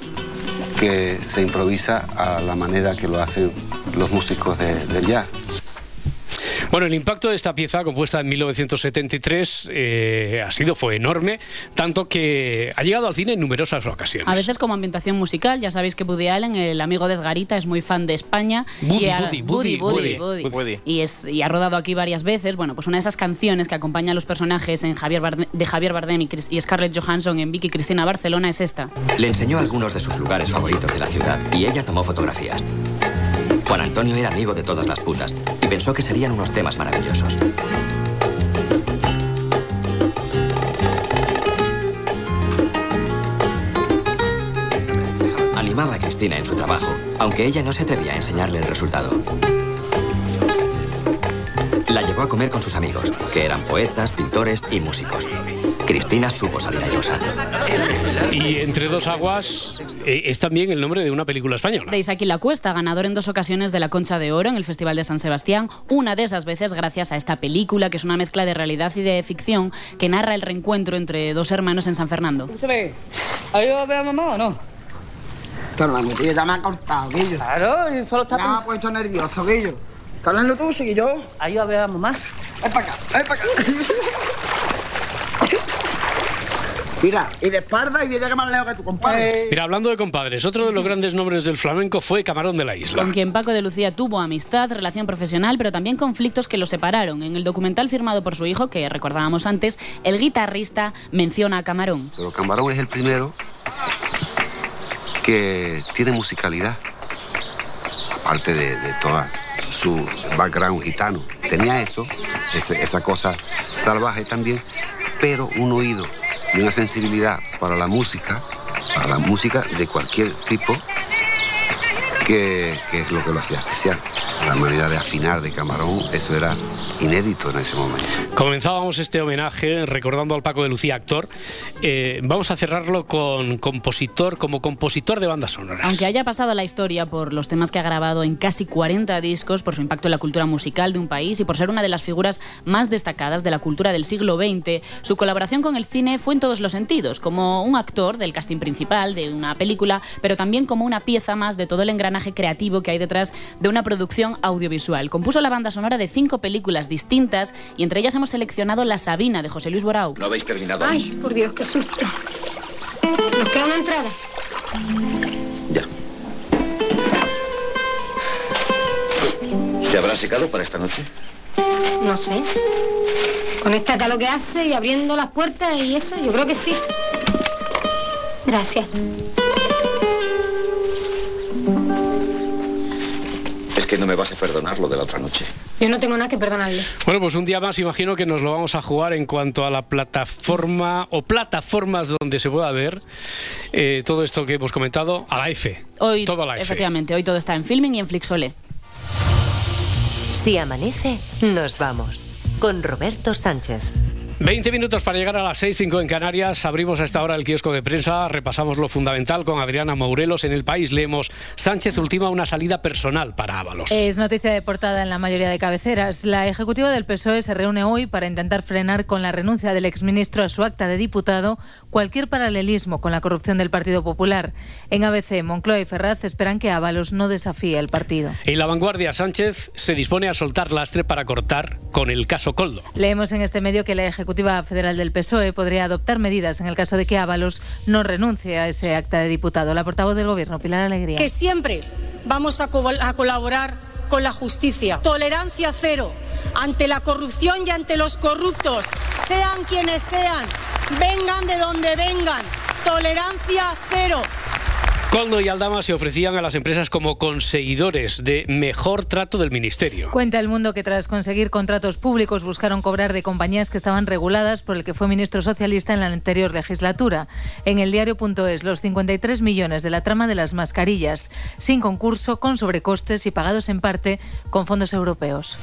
que se improvisa a la manera que lo hacen los músicos de, del jazz. Bueno, el impacto de esta pieza, compuesta en 1973, eh, ha sido, fue enorme, tanto que ha llegado al cine en numerosas ocasiones. A veces como ambientación musical, ya sabéis que Woody Allen, el amigo de Edgarita, es muy fan de España. Woody, y Woody, Woody, Woody, Y, es, y ha rodado aquí varias veces. Bueno, pues una de esas canciones que acompaña a los personajes en Javier de Javier Bardem y, y Scarlett Johansson en Vicky Cristina Barcelona es esta. Le enseñó algunos de sus lugares favoritos de la ciudad y ella tomó fotografías. Juan Antonio era amigo de todas las putas y pensó que serían unos temas maravillosos. Animaba a Cristina en su trabajo, aunque ella no se atrevía a enseñarle el resultado. La llevó a comer con sus amigos, que eran poetas, pintores y músicos. Cristina supo salir airosa. Y Entre dos aguas eh, es también el nombre de una película española. De Isaac La Cuesta, ganador en dos ocasiones de la Concha de Oro en el Festival de San Sebastián, una de esas veces gracias a esta película, que es una mezcla de realidad y de ficción, que narra el reencuentro entre dos hermanos en San Fernando. ¿Ahí va a ver a mamá o no? Pero la tía ya me ha cortado, Guillo. Claro, y solo está... Me ha puesto nervioso, Guillo. Háblalo tú, sigue yo. Ahí va a ver a mamá. Ven para acá, ven para acá. Mira, y de espalda y viene que más lejos que tu compadre. Mira, hablando de compadres, otro de los grandes nombres del flamenco fue Camarón de la Isla. Con quien Paco de Lucía tuvo amistad, relación profesional, pero también conflictos que lo separaron. En el documental firmado por su hijo, que recordábamos antes, el guitarrista menciona a Camarón. Pero Camarón es el primero que tiene musicalidad, aparte de, de toda su background gitano. Tenía eso, ese- esa cosa salvaje también, pero un oído y una sensibilidad para la música, para la música de cualquier tipo, que, que es lo que lo hacía especial. La manera de afinar de Camarón, eso era inédito en ese momento. Comenzábamos este homenaje recordando al Paco de Lucía, actor. Eh, vamos a cerrarlo con compositor, como compositor de bandas sonoras. Aunque haya pasado a la historia por los temas que ha grabado en casi 40 discos, por su impacto en la cultura musical de un país y por ser una de las figuras más destacadas de la cultura del siglo XX, su colaboración con el cine fue en todos los sentidos, como un actor del casting principal de una película, pero también como una pieza más de todo el engranaje creativo que hay detrás de una producción audiovisual. Compuso la banda sonora de cinco películas distintas y entre ellas hemos seleccionado La Sabina de José Luis Borau. ¿No habéis terminado? Ay, por Dios, qué susto. Nos queda una entrada. ¿Se habrá secado para esta noche? No sé. Con esta calor que hace y abriendo las puertas y eso, yo creo que sí. Gracias. Que no me vas a perdonar lo de la otra noche. Yo no tengo nada que perdonarle. Bueno, pues un día más imagino que nos lo vamos a jugar en cuanto a la plataforma o plataformas donde se pueda ver eh, todo esto que hemos comentado a la F. Hoy, todo a la F. efectivamente, hoy todo está en filming y en Flixolé. Si amanece, nos vamos. Con Roberto Sánchez. 20 minutos para llegar a las 6, 5 en Canarias. Abrimos a esta hora el kiosco de prensa. Repasamos lo fundamental con Adriana Mourelos. En el país leemos Sánchez ultima una salida personal para Ábalos. Es noticia de portada en la mayoría de cabeceras. La ejecutiva del PSOE se reúne hoy para intentar frenar con la renuncia del exministro a su acta de diputado cualquier paralelismo con la corrupción del Partido Popular. En ABC, Moncloa y Ferraz esperan que Ábalos no desafíe el partido. En la vanguardia, Sánchez se dispone a soltar lastre para cortar con el caso Coldo. Leemos en este medio que la Ejecutiva Federal del PSOE podría adoptar medidas en el caso de que Ábalos no renuncie a ese acta de diputado. La portavoz del Gobierno, Pilar Alegría. que siempre vamos a colaborar con la justicia. Tolerancia cero ante la corrupción y ante los corruptos, sean quienes sean, vengan de donde vengan. Tolerancia cero. Coldo y Aldama se ofrecían a las empresas como conseguidores de mejor trato del ministerio. Cuenta el mundo que tras conseguir contratos públicos buscaron cobrar de compañías que estaban reguladas por el que fue ministro socialista en la anterior legislatura. En el diario.es, los 53 millones de la trama de las mascarillas, sin concurso, con sobrecostes y pagados en parte con fondos europeos.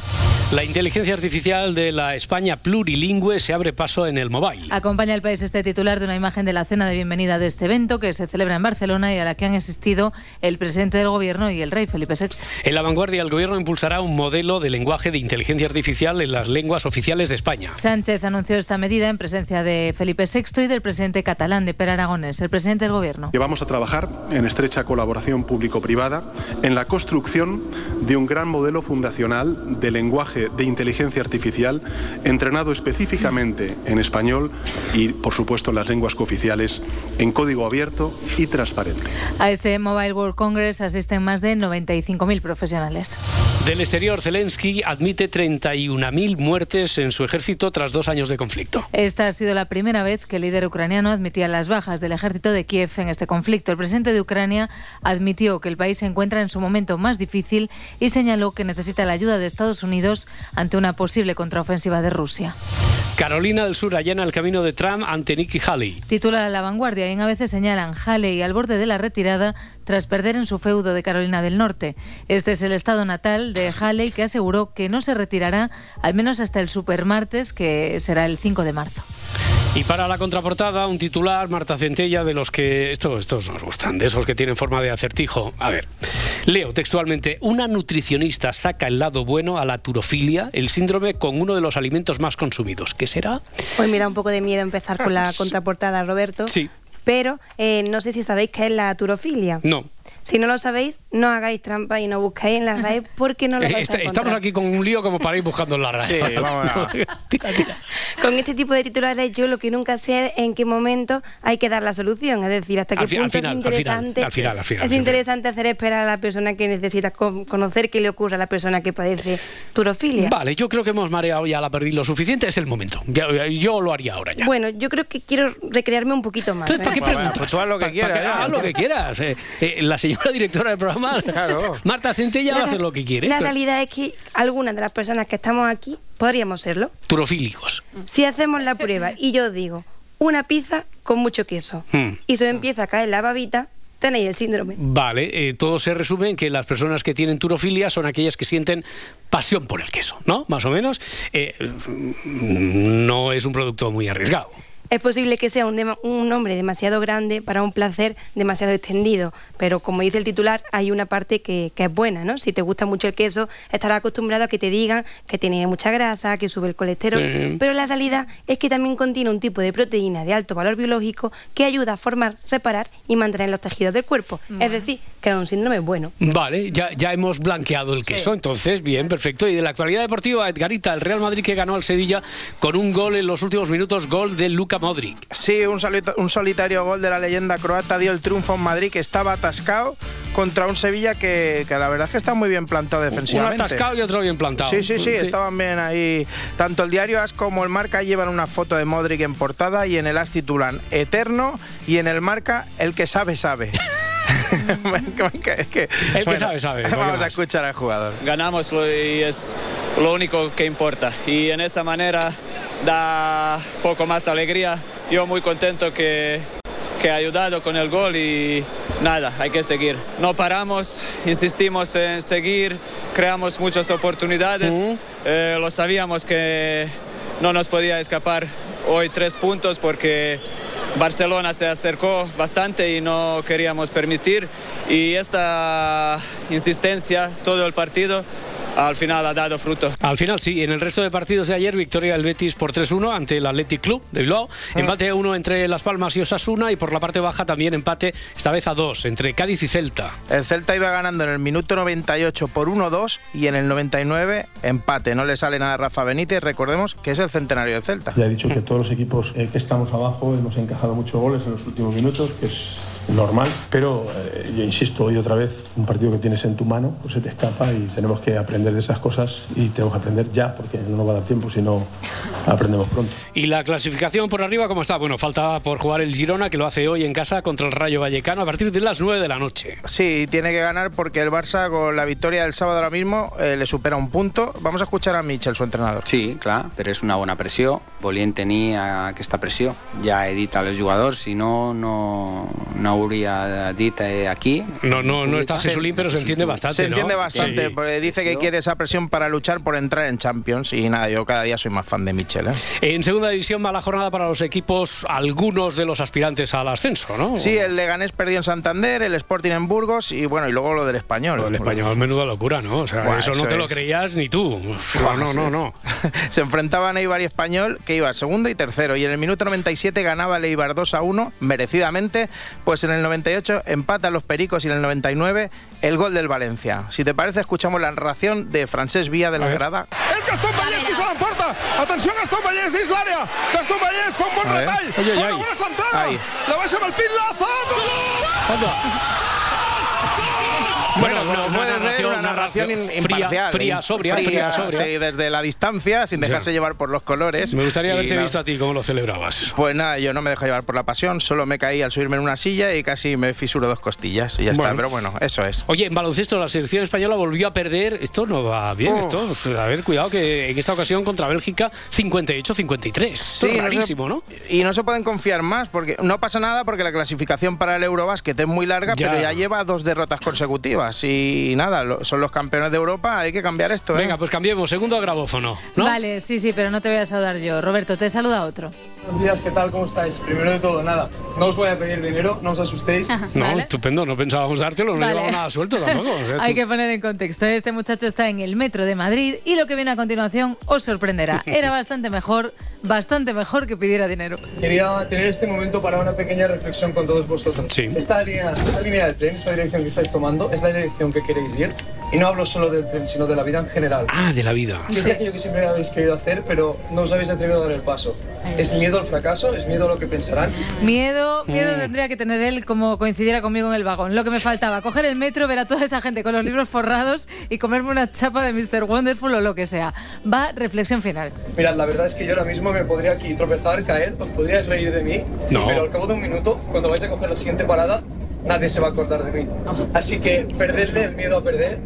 La inteligencia artificial de la España plurilingüe se abre paso en el mobile. Acompaña al país este titular de una imagen de la cena de bienvenida de este evento que se celebra en Barcelona y a la que han asistido el presidente del gobierno y el rey Felipe VI. En la vanguardia, el gobierno impulsará un modelo de lenguaje de inteligencia artificial en las lenguas oficiales de España. Sánchez anunció esta medida en presencia de Felipe VI y del presidente catalán de Per Aragones, el presidente del gobierno. que vamos a trabajar en estrecha colaboración público-privada en la construcción de un gran modelo fundacional de lenguaje de inteligencia artificial entrenado específicamente en español y, por supuesto, en las lenguas cooficiales en código abierto y transparente. A este Mobile World Congress asisten más de 95.000 profesionales. Del exterior, Zelensky admite 31.000 muertes en su ejército tras dos años de conflicto. Esta ha sido la primera vez que el líder ucraniano admitía las bajas del ejército de Kiev en este conflicto. El presidente de Ucrania admitió que el país se encuentra en su momento más difícil y señaló que necesita la ayuda de Estados Unidos ante una posible contraofensiva de Rusia. Carolina del Sur allana el camino de Trump ante Nikki Haley. Titula La Vanguardia y en a veces señalan Haley al borde de la retirada tras perder en su feudo de Carolina del Norte. Este es el estado natal de Haley que aseguró que no se retirará al menos hasta el supermartes que será el 5 de marzo. Y para la contraportada, un titular, Marta Centella, de los que estos, estos nos gustan, de esos que tienen forma de acertijo. A ver, leo textualmente, una nutricionista saca el lado bueno a la turofilia, el síndrome con uno de los alimentos más consumidos. ¿Qué será? Pues me da un poco de miedo empezar con la contraportada, Roberto. Sí. Pero eh, no sé si sabéis qué es la turofilia. No. Si no lo sabéis, no hagáis trampa y no buscáis en las redes porque no lo Eh, vais a est- estamos aquí con un lío como para ir buscando en la radio. Sí, vamos a- Con este tipo de titulares yo lo que nunca sé es en qué momento hay que dar la solución, es decir, hasta qué Al punto final, es al final, interesante, al final, al final, es interesante hacer esperar a la persona que necesita con- conocer qué le ocurre a la persona que padece turofilia. Vale, yo creo que hemos mareado ya la perdí lo suficiente, es el momento. Ya- ya- yo lo haría ahora ya. Bueno, yo creo que quiero recrearme un poquito más. Entonces, ¿para qué ¿eh? preguntas? pues haz lo que quieras, haz lo que quieras. eh. Eh, la señora directora del programa, Marta Centella, va a hacer lo que quiere. La realidad es que algunas de las personas que estamos aquí podríamos serlo. Turofílicos. Si hacemos la prueba y yo os digo una pizza con mucho queso Hmm. y se empieza a caer la babita, tenéis el síndrome. Vale, eh, todo se resume en que las personas que tienen turofilia son aquellas que sienten pasión por el queso, ¿no? Más o menos. Eh, no es un producto muy arriesgado. Es posible que sea un, un nombre demasiado grande para un placer demasiado extendido, pero como dice el titular, hay una parte que, que es buena, ¿no? Si te gusta mucho el queso, estarás acostumbrado a que te digan que tiene mucha grasa, que sube el colesterol, Sí. pero la realidad es que también contiene un tipo de proteína de alto valor biológico que ayuda a formar, reparar y mantener los tejidos del cuerpo. Es decir, que es un síndrome bueno. Vale, ya, ya hemos blanqueado el queso, entonces, bien, perfecto. Y de la actualidad deportiva, Edgarita, el Real Madrid que ganó al Sevilla con un gol en los últimos minutos, gol de Luka Modric. Sí, un, solita- un solitario gol de la leyenda croata dio el triunfo en Madrid que estaba atascado contra un Sevilla que, que la verdad es que está muy bien plantado Uno defensivamente. atascado y otro bien plantado. Sí, sí, sí, estaban bien ahí. Tanto el diario As como el Marca llevan una foto de Modric en portada y en el As titulan Eterno y en el Marca El que sabe, sabe. Es que- El que bueno, sabe, sabe. ¿para qué Vamos a escuchar al jugador. ganamos lo- y es lo único que importa. Y en esa manera da poco más alegría. Yo muy contento que, que ha ayudado con el gol y nada, hay que seguir. No paramos, insistimos en seguir, creamos muchas oportunidades. Eh, lo sabíamos que no nos podía escapar hoy tres puntos porque Barcelona se acercó bastante y no queríamos permitir. Y esta insistencia todo el partido al final ha dado fruto. Al final sí, en el resto de partidos de ayer, victoria del Betis por 3-1 ante el Athletic Club de Bilbao, empate a 1 entre Las Palmas y Osasuna y por la parte baja también empate, esta vez a 2 entre Cádiz y Celta. El Celta iba ganando en el minuto 98 por 1-2 y en el 99 empate. No le sale nada a Rafa Benítez, recordemos que es el centenario del Celta. Ya he dicho que todos los equipos eh, que estamos abajo hemos encajado muchos goles en los últimos minutos, que es normal, pero eh, yo insisto hoy otra vez, un partido que tienes en tu mano, pues se te escapa y tenemos que aprender de esas cosas y tenemos que aprender ya, porque no nos va a dar tiempo si no aprendemos pronto. Y la clasificación por arriba, ¿cómo está? Bueno, falta por jugar el Girona, que lo hace hoy en casa contra el Rayo Vallecano a partir de las 9 de la noche. Sí, tiene que ganar porque el Barça con la victoria del sábado ahora mismo eh, le supera un punto. Vamos a escuchar a Michel, su entrenador. Sí, clar, però és una bona pressió. Volien tenir eh, aquesta pressió. Ja he dit als jugadors, si no, no, no hauria dit eh, aquí. No, no, no está Jesulín, pero se entiende bastante, Se ¿no? entiende bastante, Sí. porque dice que quiere esa presión para luchar por entrar en Champions. Y nada, yo cada día soy más fan de Michel. ¿eh? En segunda división va la jornada para los equipos, algunos de los aspirantes al ascenso, ¿no? Sí, el Leganés perdió en Santander, el Sporting en Burgos y bueno, y luego lo del español. El español, menuda locura, ¿no? O sea, Buah, eso no te lo creías ni tú. Buah, No, no, no, no. Se enfrentaban Eibar y Español, que iba segundo y tercero. Y en el minuto 97 ganaba el Eibar 2 a 1, merecidamente. Pues en el 98 empatan los Pericos y en el 99 el gol del Valencia. Si te parece, escuchamos la narración de Francesc Vía de la Grada. És Gastón Vallès qui se l'emporta. Atenció, Gastón Vallès dins l'àrea. Gastón Vallès fa un bon retall. Ai, ai, fa ai. una bona centrada. Ai. La baixa amb el pit Lazo. Bueno, una- una puede ser, narración- una narración in- fría- sobria, fría, sobria. Sí, desde la distancia, sin dejarse llevar por los colores. Me gustaría haberte nada. visto a ti cómo lo celebrabas. eso. Pues nada, yo no me dejo llevar por la pasión, solo me caí al subirme en una silla y casi me fisuro dos costillas y ya Bueno. está. Pero bueno, eso es. Oye, en baloncesto la selección española volvió a perder. Esto no va bien, esto. A ver, cuidado que en esta ocasión contra Bélgica 58-53. Esto es no se- rarísimo, ¿no? Y no se pueden confiar más, porque no pasa nada porque la clasificación para el Eurobásquet es muy larga, Ya. pero ya lleva dos derrotas consecutivas. Así nada, lo- son los campeones de Europa, hay que cambiar esto. ¿eh? Venga, pues cambiemos. Segundo grabófono. ¿no? Vale, sí, sí, pero no te voy a saludar yo. Roberto, te saluda otro. Buenos días, ¿qué tal? ¿Cómo estáis? Primero de todo, nada, no os voy a pedir dinero, no os asustéis. No, estupendo, no pensábamos dártelo, no Vale. llevamos nada suelto tampoco. o sea, Hay tú- que poner en contexto. Este muchacho está en el metro de Madrid y lo que viene a continuación os sorprenderá. Era bastante mejor, bastante mejor que pidiera dinero. Quería tener este momento para una pequeña reflexión con todos vosotros. Esta, línea, esta línea de tren, esta dirección que estáis tomando, es la dirección que queréis ir. Y no hablo solo del tren, sino de la vida en general. Ah, de la vida. Es aquello que siempre habéis querido hacer, pero no os habéis atrevido a dar el paso. ¿Es miedo al fracaso? ¿Es miedo a lo que pensarán? Miedo, miedo Mm. tendría que tener él como coincidiera conmigo en el vagón. Lo que me faltaba, coger el metro, ver a toda esa gente con los libros forrados y comerme una chapa de Mr. Wonderful o lo que sea. Va, reflexión final. Mirad, la verdad es que yo ahora mismo me podría aquí tropezar, caer, os podríais reír de mí, No. pero al cabo de un minuto, cuando vais a coger la siguiente parada, nadie se va a acordar de mí. Así que perdedle el miedo a perder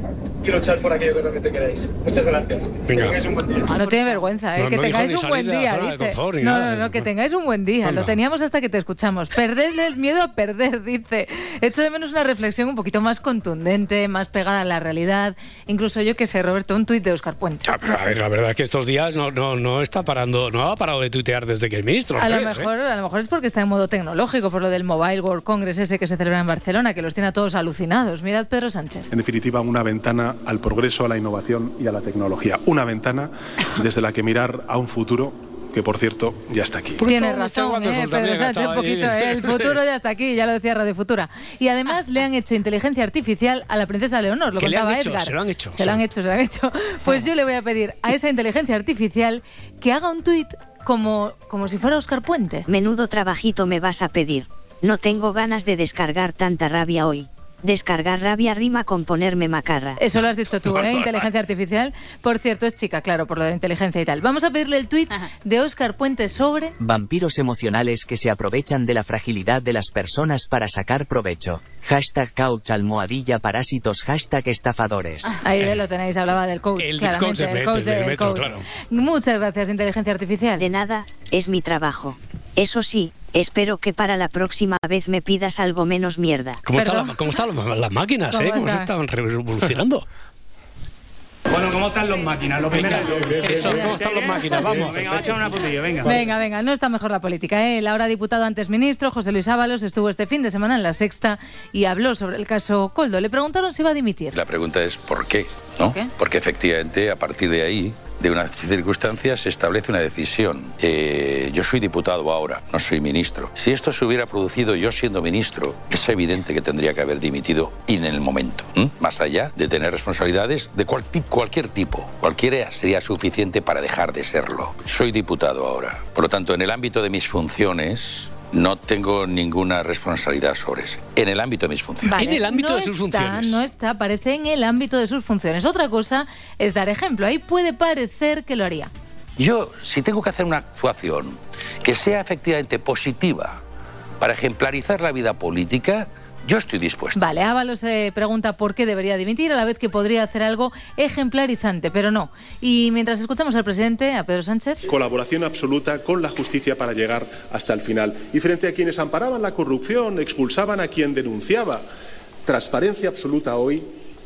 y luchar por aquello que realmente queréis. Muchas gracias. Que Venga. tengáis un buen día. Ah, no tiene vergüenza, ¿eh? No, que no tengáis un buen día, dice. confort no, nada, no, no, ¿eh? que tengáis un buen día. Anda. Lo teníamos hasta que te escuchamos. Perderle el miedo a perder, dice. Echo de menos una reflexión un poquito más contundente, más pegada a la realidad. Incluso yo que sé, Roberto, un tuit de Oscar Puente. Ah, pero a ver, la verdad es que estos días no, no, no está parando, no ha parado de tuitear desde que es ministro. A lo, ¿sabes, eh? mejor, a lo mejor es porque está en modo tecnológico, por lo del Mobile World Congress ese que se celebra en Barcelona, que los tiene a todos alucinados. Mirad Pedro Sánchez. En definitiva, una ventana al progreso, a la innovación y a la tecnología. Una ventana desde la que mirar a un futuro que, por cierto, ya está aquí. Tiene Mr. razón, eh, Pedro Sánchez, poquito. eh, El futuro ya está aquí, ya lo decía Radio Futura. Y además le han hecho inteligencia artificial a la princesa Leonor, lo ¿Qué le han contaba hecho? Edgar. Se lo han hecho, Se lo han hecho, se lo han hecho. Pues yo le voy a pedir a esa inteligencia artificial que haga un tuit como, como si fuera Oscar Puente. Menudo trabajito me vas a pedir. No tengo ganas de descargar tanta rabia hoy. Descargar rabia rima con ponerme macarra. Eso lo has dicho tú, ¿eh? Inteligencia artificial. Por cierto, es chica, claro, por lo de inteligencia y tal. Vamos a pedirle el tuit de Oscar Puente sobre... Vampiros emocionales que se aprovechan de la fragilidad de las personas para sacar provecho. Hashtag couch almohadilla parásitos. Hashtag estafadores. Ahí lo tenéis, hablaba del coach. El claramente, el coach del del metro, coach. claro. Muchas gracias, inteligencia artificial. De nada, es mi trabajo. Eso sí, espero que para la próxima vez me pidas algo menos mierda. ¿Cómo están la- cómo están la- las máquinas, eh? ¿Cómo ¿Cómo se está? estaban revolucionando? Bueno, ¿cómo están los máquinas? Lo primero. eso, ¿cómo están los máquinas? Vamos. Venga, echar una putilla, venga. Venga, venga, no está mejor la política. ¿eh? El ahora diputado antes ministro, José Luis Ábalos, estuvo este fin de semana en La Sexta y habló sobre el caso Coldo. Le preguntaron si iba a dimitir. La pregunta es ¿por qué? ¿no? qué? Porque efectivamente a partir de ahí, de unas circunstancias, se establece una decisión. Eh, yo soy diputado ahora, no soy ministro. Si esto se hubiera producido yo siendo ministro, es evidente que tendría que haber dimitido en el momento. Más allá de tener responsabilidades de cual- cualquier tipo. Cualquiera sería suficiente para dejar de serlo. Soy diputado ahora. Por lo tanto, en el ámbito de mis funciones... No tengo ninguna responsabilidad sobre eso. En el ámbito de mis funciones. Vale, no está, No está, aparece en el ámbito de sus funciones. Otra cosa es dar ejemplo. Ahí puede parecer que lo haría. Yo, si tengo que hacer una actuación que sea efectivamente positiva para ejemplarizar la vida política, yo estoy dispuesto. Vale, Ábalos se pregunta por qué debería dimitir, a la vez que podría hacer algo ejemplarizante, pero no. Y mientras escuchamos al presidente, a Pedro Sánchez. Colaboración absoluta con la justicia para llegar hasta el final. Y frente a quienes amparaban la corrupción, expulsaban a quien denunciaba. Transparencia absoluta hoy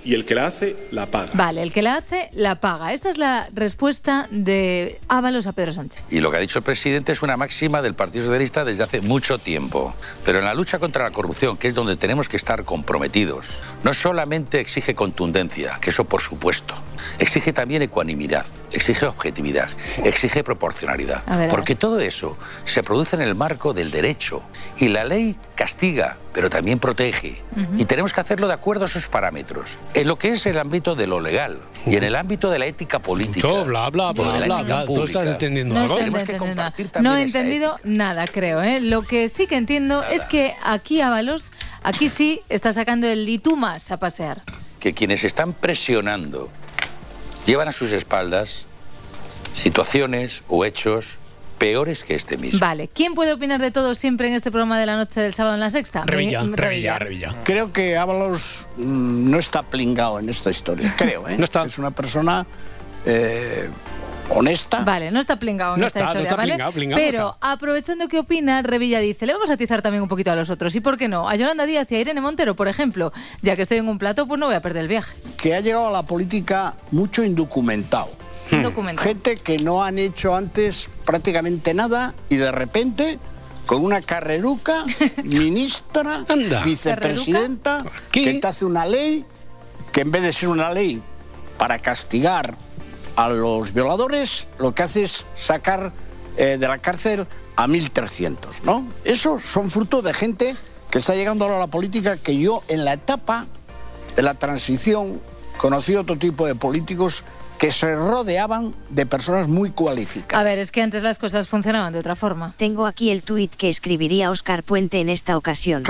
y el que la hace, la paga. Vale, el que la hace, la paga. Esta es la respuesta de Ábalos a Pedro Sánchez. Y lo que ha dicho el presidente es una máxima del Partido Socialista desde hace mucho tiempo. Pero en la lucha contra la corrupción, que es donde tenemos que estar comprometidos, no solamente exige contundencia, que eso por supuesto, exige también ecuanimidad, exige objetividad, exige proporcionalidad. Ver, porque todo eso se produce en el marco del derecho. Y la ley castiga, pero también protege. Y tenemos que hacerlo de acuerdo a esos parámetros. En lo que es el ámbito de lo legal y en el ámbito de la ética política. bla, bla, de bla, la bla. ¿Tú estás entendiendo No, algo? Tenemos que compartir también No he entendido nada, creo. ¿eh? Lo que sí que entiendo es que aquí Ábalos, aquí sí está sacando el y tú más a pasear. que quienes están presionando llevan a sus espaldas situaciones o hechos peores que este mismo. Vale, ¿quién puede opinar de todo siempre en este programa de la noche del sábado en la sexta? Revilla, Revilla, Revilla. Creo que Ábalos mm, no está plingado en esta historia, creo. ¿eh? No está. Es una persona eh, honesta. Vale, no está plingado en No esta está, no historia, está ¿vale? no Pero aprovechando que opina, Revilla dice, le vamos a atizar también un poquito a los otros. ¿Y por qué no? A Yolanda Díaz y a Irene Montero, por ejemplo. Ya que estoy en un plato, pues no voy a perder el viaje. que ha llegado a la política mucho indocumentado. Indocumentado. Gente que no han hecho antes prácticamente nada y de repente con una carreruca, ministra, vicepresidenta, que te hace una ley que en vez de ser una ley para castigar a los violadores, lo que hace es sacar eh, de la cárcel a 1.300, ¿no? Esos son fruto de gente que está llegando ahora a la política que yo en la etapa de la transición conocí otro tipo de políticos que se rodeaban de personas muy cualificadas. A ver, es que antes las cosas funcionaban de otra forma. Tengo aquí el tuit que escribiría Oscar Puente en esta ocasión.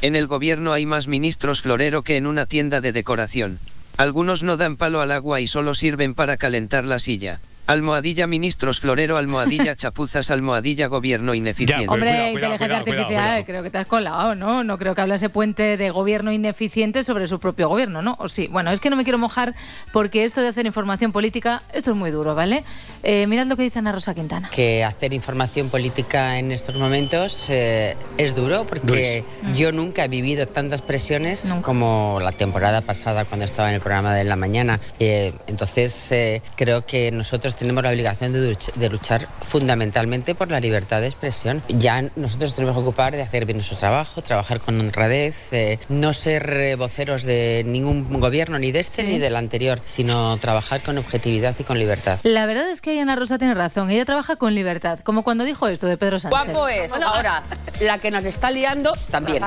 En el gobierno hay más ministros florero que en una tienda de decoración. Algunos no dan palo al agua y solo sirven para calentar la silla. Almohadilla ministros florero, almohadilla chapuzas, almohadilla gobierno ineficiente. Hombre, inteligencia artificial, creo que te has colado, ¿no? No creo que hablase Puente de gobierno ineficiente sobre su propio gobierno, ¿no? O sí. Bueno, es que no me quiero mojar porque esto de hacer información política, esto es muy duro, ¿vale? Eh, mirad lo que dice Ana Rosa Quintana. que hacer información política en estos momentos eh, es duro porque Durísimo. yo nunca he vivido tantas presiones como la temporada pasada cuando estaba en el programa de la mañana. Eh, entonces eh, creo que nosotros tenemos la obligación de, luch- de luchar fundamentalmente por la libertad de expresión. Ya nosotros tenemos que ocupar de hacer bien nuestro trabajo, trabajar con honradez, eh, no ser voceros de ningún gobierno, ni de este Sí. ni del anterior, sino trabajar con objetividad y con libertad. La verdad es que Ana Rosa tiene razón. Ella trabaja con libertad, como cuando dijo esto de Pedro Sánchez. Guapo es. Ahora, la que nos está liando también.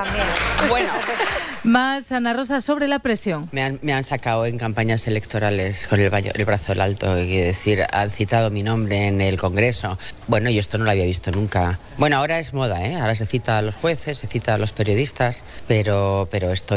Bueno, Más Ana Rosa sobre la presión. Me han, me han sacado en campañas electorales con el, baño- el brazo en alto, y decir, han citado mi nombre en el Congreso. Bueno, yo esto no lo había visto nunca. Bueno, ahora es moda, ¿eh? Ahora se cita a los jueces, se cita a los periodistas, pero, pero esto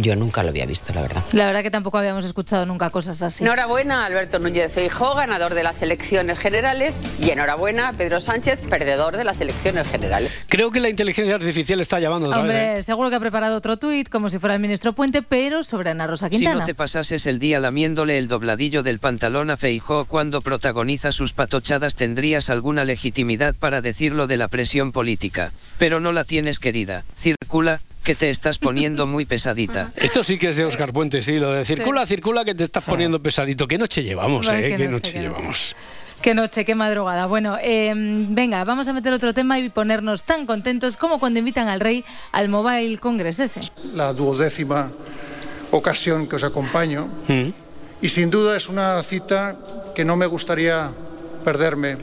yo nunca lo había visto, la verdad. La verdad que tampoco habíamos escuchado nunca cosas así. enhorabuena a Alberto Núñez de Feijóo, ganador de las elecciones generales, y enhorabuena a Pedro Sánchez, perdedor de las elecciones generales. Creo que la inteligencia artificial está llamando otra vez. ¿eh? Hombre, seguro que ha preparado otro tuit, como si fuera el ministro Puente, pero sobre Ana Rosa Si Quintana. no te pasases el día lamiéndole el dobladillo del pantalón a Feijó cuando protagoniza sus patochadas tendrías alguna legitimidad para decirlo de la presión política. Pero no la tienes querida. Circula, que te estás poniendo muy pesadita. Esto sí que es de Oscar Puente, sí, lo de circula, circula, que te estás poniendo pesadito. ¿Qué noche llevamos, eh? qué ¿Qué noche, qué noche. llevamos? Qué noche, qué madrugada. Bueno, eh, venga, vamos a meter otro tema y ponernos tan contentos como cuando invitan al rey al Mobile Congress ese. la duodécima ocasión que os acompaño. Y sin duda es una cita que no me gustaría perderme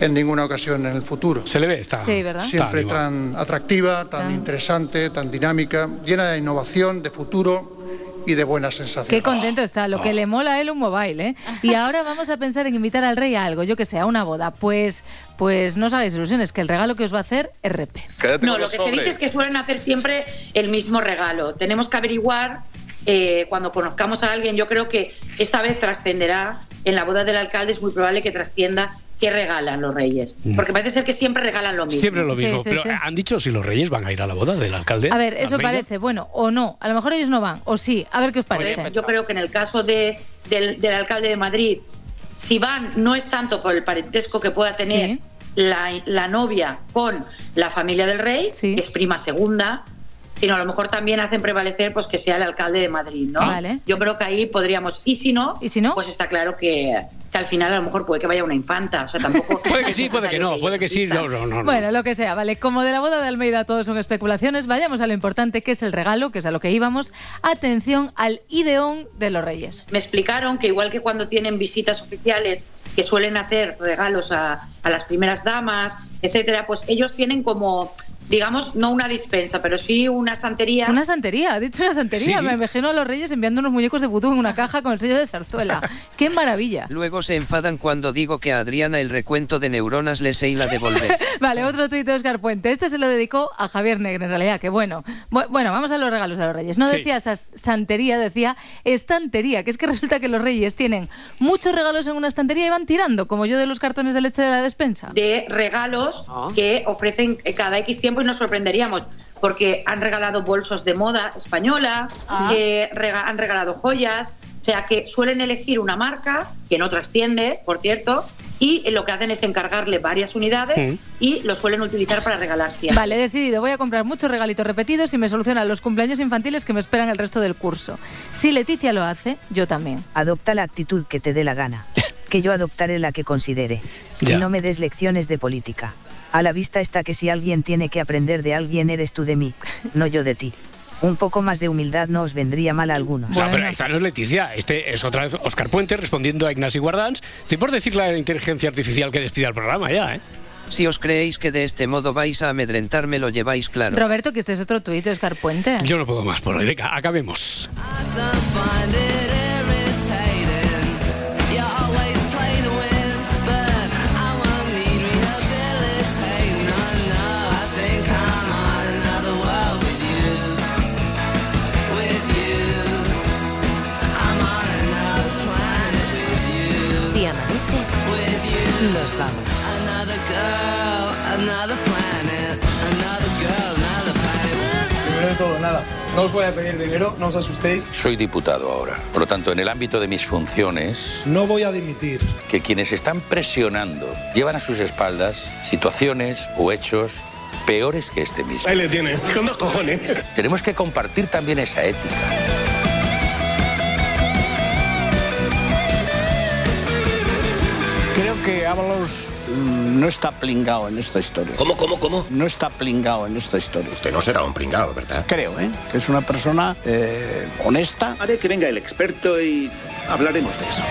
en ninguna ocasión en el futuro. Se le ve, está. Sí, ¿verdad? Siempre Está tan atractiva, tan interesante, tan dinámica, llena de innovación, de futuro y de buenas sensaciones. Qué contento está, lo que le mola a él un mobile, ¿eh? Y ahora vamos a pensar en invitar al rey a algo, yo que sé, a una boda. Pues, pues no os hagáis ilusiones, que el regalo que os va a hacer es repe. No, lo que se dice es que suelen hacer siempre el mismo regalo. Tenemos que averiguar eh, cuando conozcamos a alguien. Yo creo que esta vez trascenderá en la boda del alcalde. Es muy probable que trascienda qué regalan los reyes, porque parece ser que siempre regalan lo mismo. Siempre lo mismo. Sí, sí, Pero sí. han dicho si los reyes van a ir a la boda del alcalde. A ver, eso Almeida. parece, bueno, o no. A lo mejor ellos no van, o sí. A ver qué os parece. Yo creo que en el caso de, del, del alcalde de Madrid, si van, no es tanto por el parentesco que pueda tener Sí. la, la novia con la familia del rey, que es prima segunda, sino a lo mejor también hacen prevalecer pues que sea el alcalde de Madrid, ¿no? Vale. Yo creo que ahí podríamos, y si no, pues está claro que, que al final a lo mejor puede que vaya una infanta, o sea, tampoco... Puede que sí, puede que no, puede que sí, no, no, no. no. Bueno, lo que sea, vale. Como de la boda de Almeida todo son especulaciones, vayamos a lo importante que es el regalo, que es a lo que íbamos. Atención al ideón de los reyes. Me explicaron que igual que cuando tienen visitas oficiales que suelen hacer regalos a, a las primeras damas, etcétera, pues ellos tienen como, digamos, no una dispensa, pero sí una santería. Una santería, ha dicho una santería. Sí. Me imagino a los reyes enviando unos muñecos de vudú en una caja con el sello de zarzuela. ¡Qué maravilla! Luego se enfadan cuando digo que a Adriana el recuento de neuronas le sé y la devolver. Vale, otro tuit de Oscar Puente. Este se lo dedicó a Javier Negre, en realidad, que bueno. Bu- Bueno, vamos a los regalos a los reyes. No Sí. decía sa- santería, decía estantería, que es que resulta que los reyes tienen muchos regalos en una estantería y van tirando, como yo de los cartones de leche de la despensa. de regalos que ofrecen cada X tiempo y nos sorprenderíamos porque han regalado bolsos de moda española, Ah. eh, rega- han regalado joyas, O sea que suelen elegir una marca que no trasciende, por cierto, y lo que hacen es encargarle varias unidades y lo suelen utilizar para regalar siempre. Vale, he decidido, voy a comprar muchos regalitos repetidos y me solucionan los cumpleaños infantiles que me esperan el resto del curso. Si Leticia lo hace, yo también. Adopta la actitud que te dé la gana, que yo adoptaré la que considere. Y no me des lecciones de política. A la vista está que si alguien tiene que aprender de alguien eres tú de mí, no yo de ti un poco más de humildad no os vendría mal a algunos. No, pero esta no es Leticia, este es otra vez Oscar Puente respondiendo a Ignacio Guardans. Estoy por decir la inteligencia artificial que despida el programa ya, ¿eh? Si os creéis que de este modo vais a amedrentarme, lo lleváis claro. Roberto, que este es otro tuit de Oscar Puente. Yo no puedo más por hoy. Venga, acabemos. No os voy a pedir dinero, no os asustéis. Soy diputado ahora. Por lo tanto, en el ámbito de mis funciones... No voy a dimitir. Que quienes están presionando llevan a sus espaldas situaciones o hechos peores que este mismo. Ahí le tiene, con dos cojones. Tenemos que compartir también esa ética. Creo que Ábalos no está plingado en esta historia. ¿Cómo, cómo, cómo? No está plingado en esta historia. Usted no será un pringado, ¿verdad? Creo, ¿eh? Que es una persona eh, honesta. Haré que venga el experto y hablaremos de eso.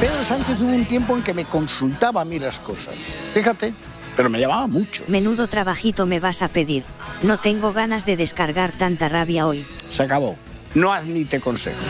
Pedro Sánchez hubo un tiempo en que me consultaba a mí las cosas. Fíjate, pero me llamaba mucho. Menudo trabajito me vas a pedir. No tengo ganas de descargar tanta rabia hoy. Se acabó. No admite consejos.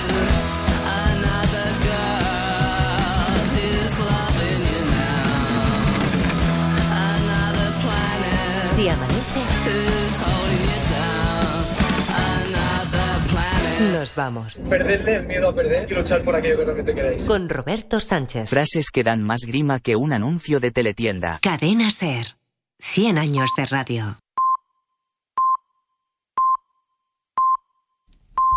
Nos vamos. Perderle el miedo a perder y luchar por aquello que realmente queréis. Con Roberto Sánchez. Frases que dan más grima que un anuncio de teletienda. Cadena Ser. 100 años de radio.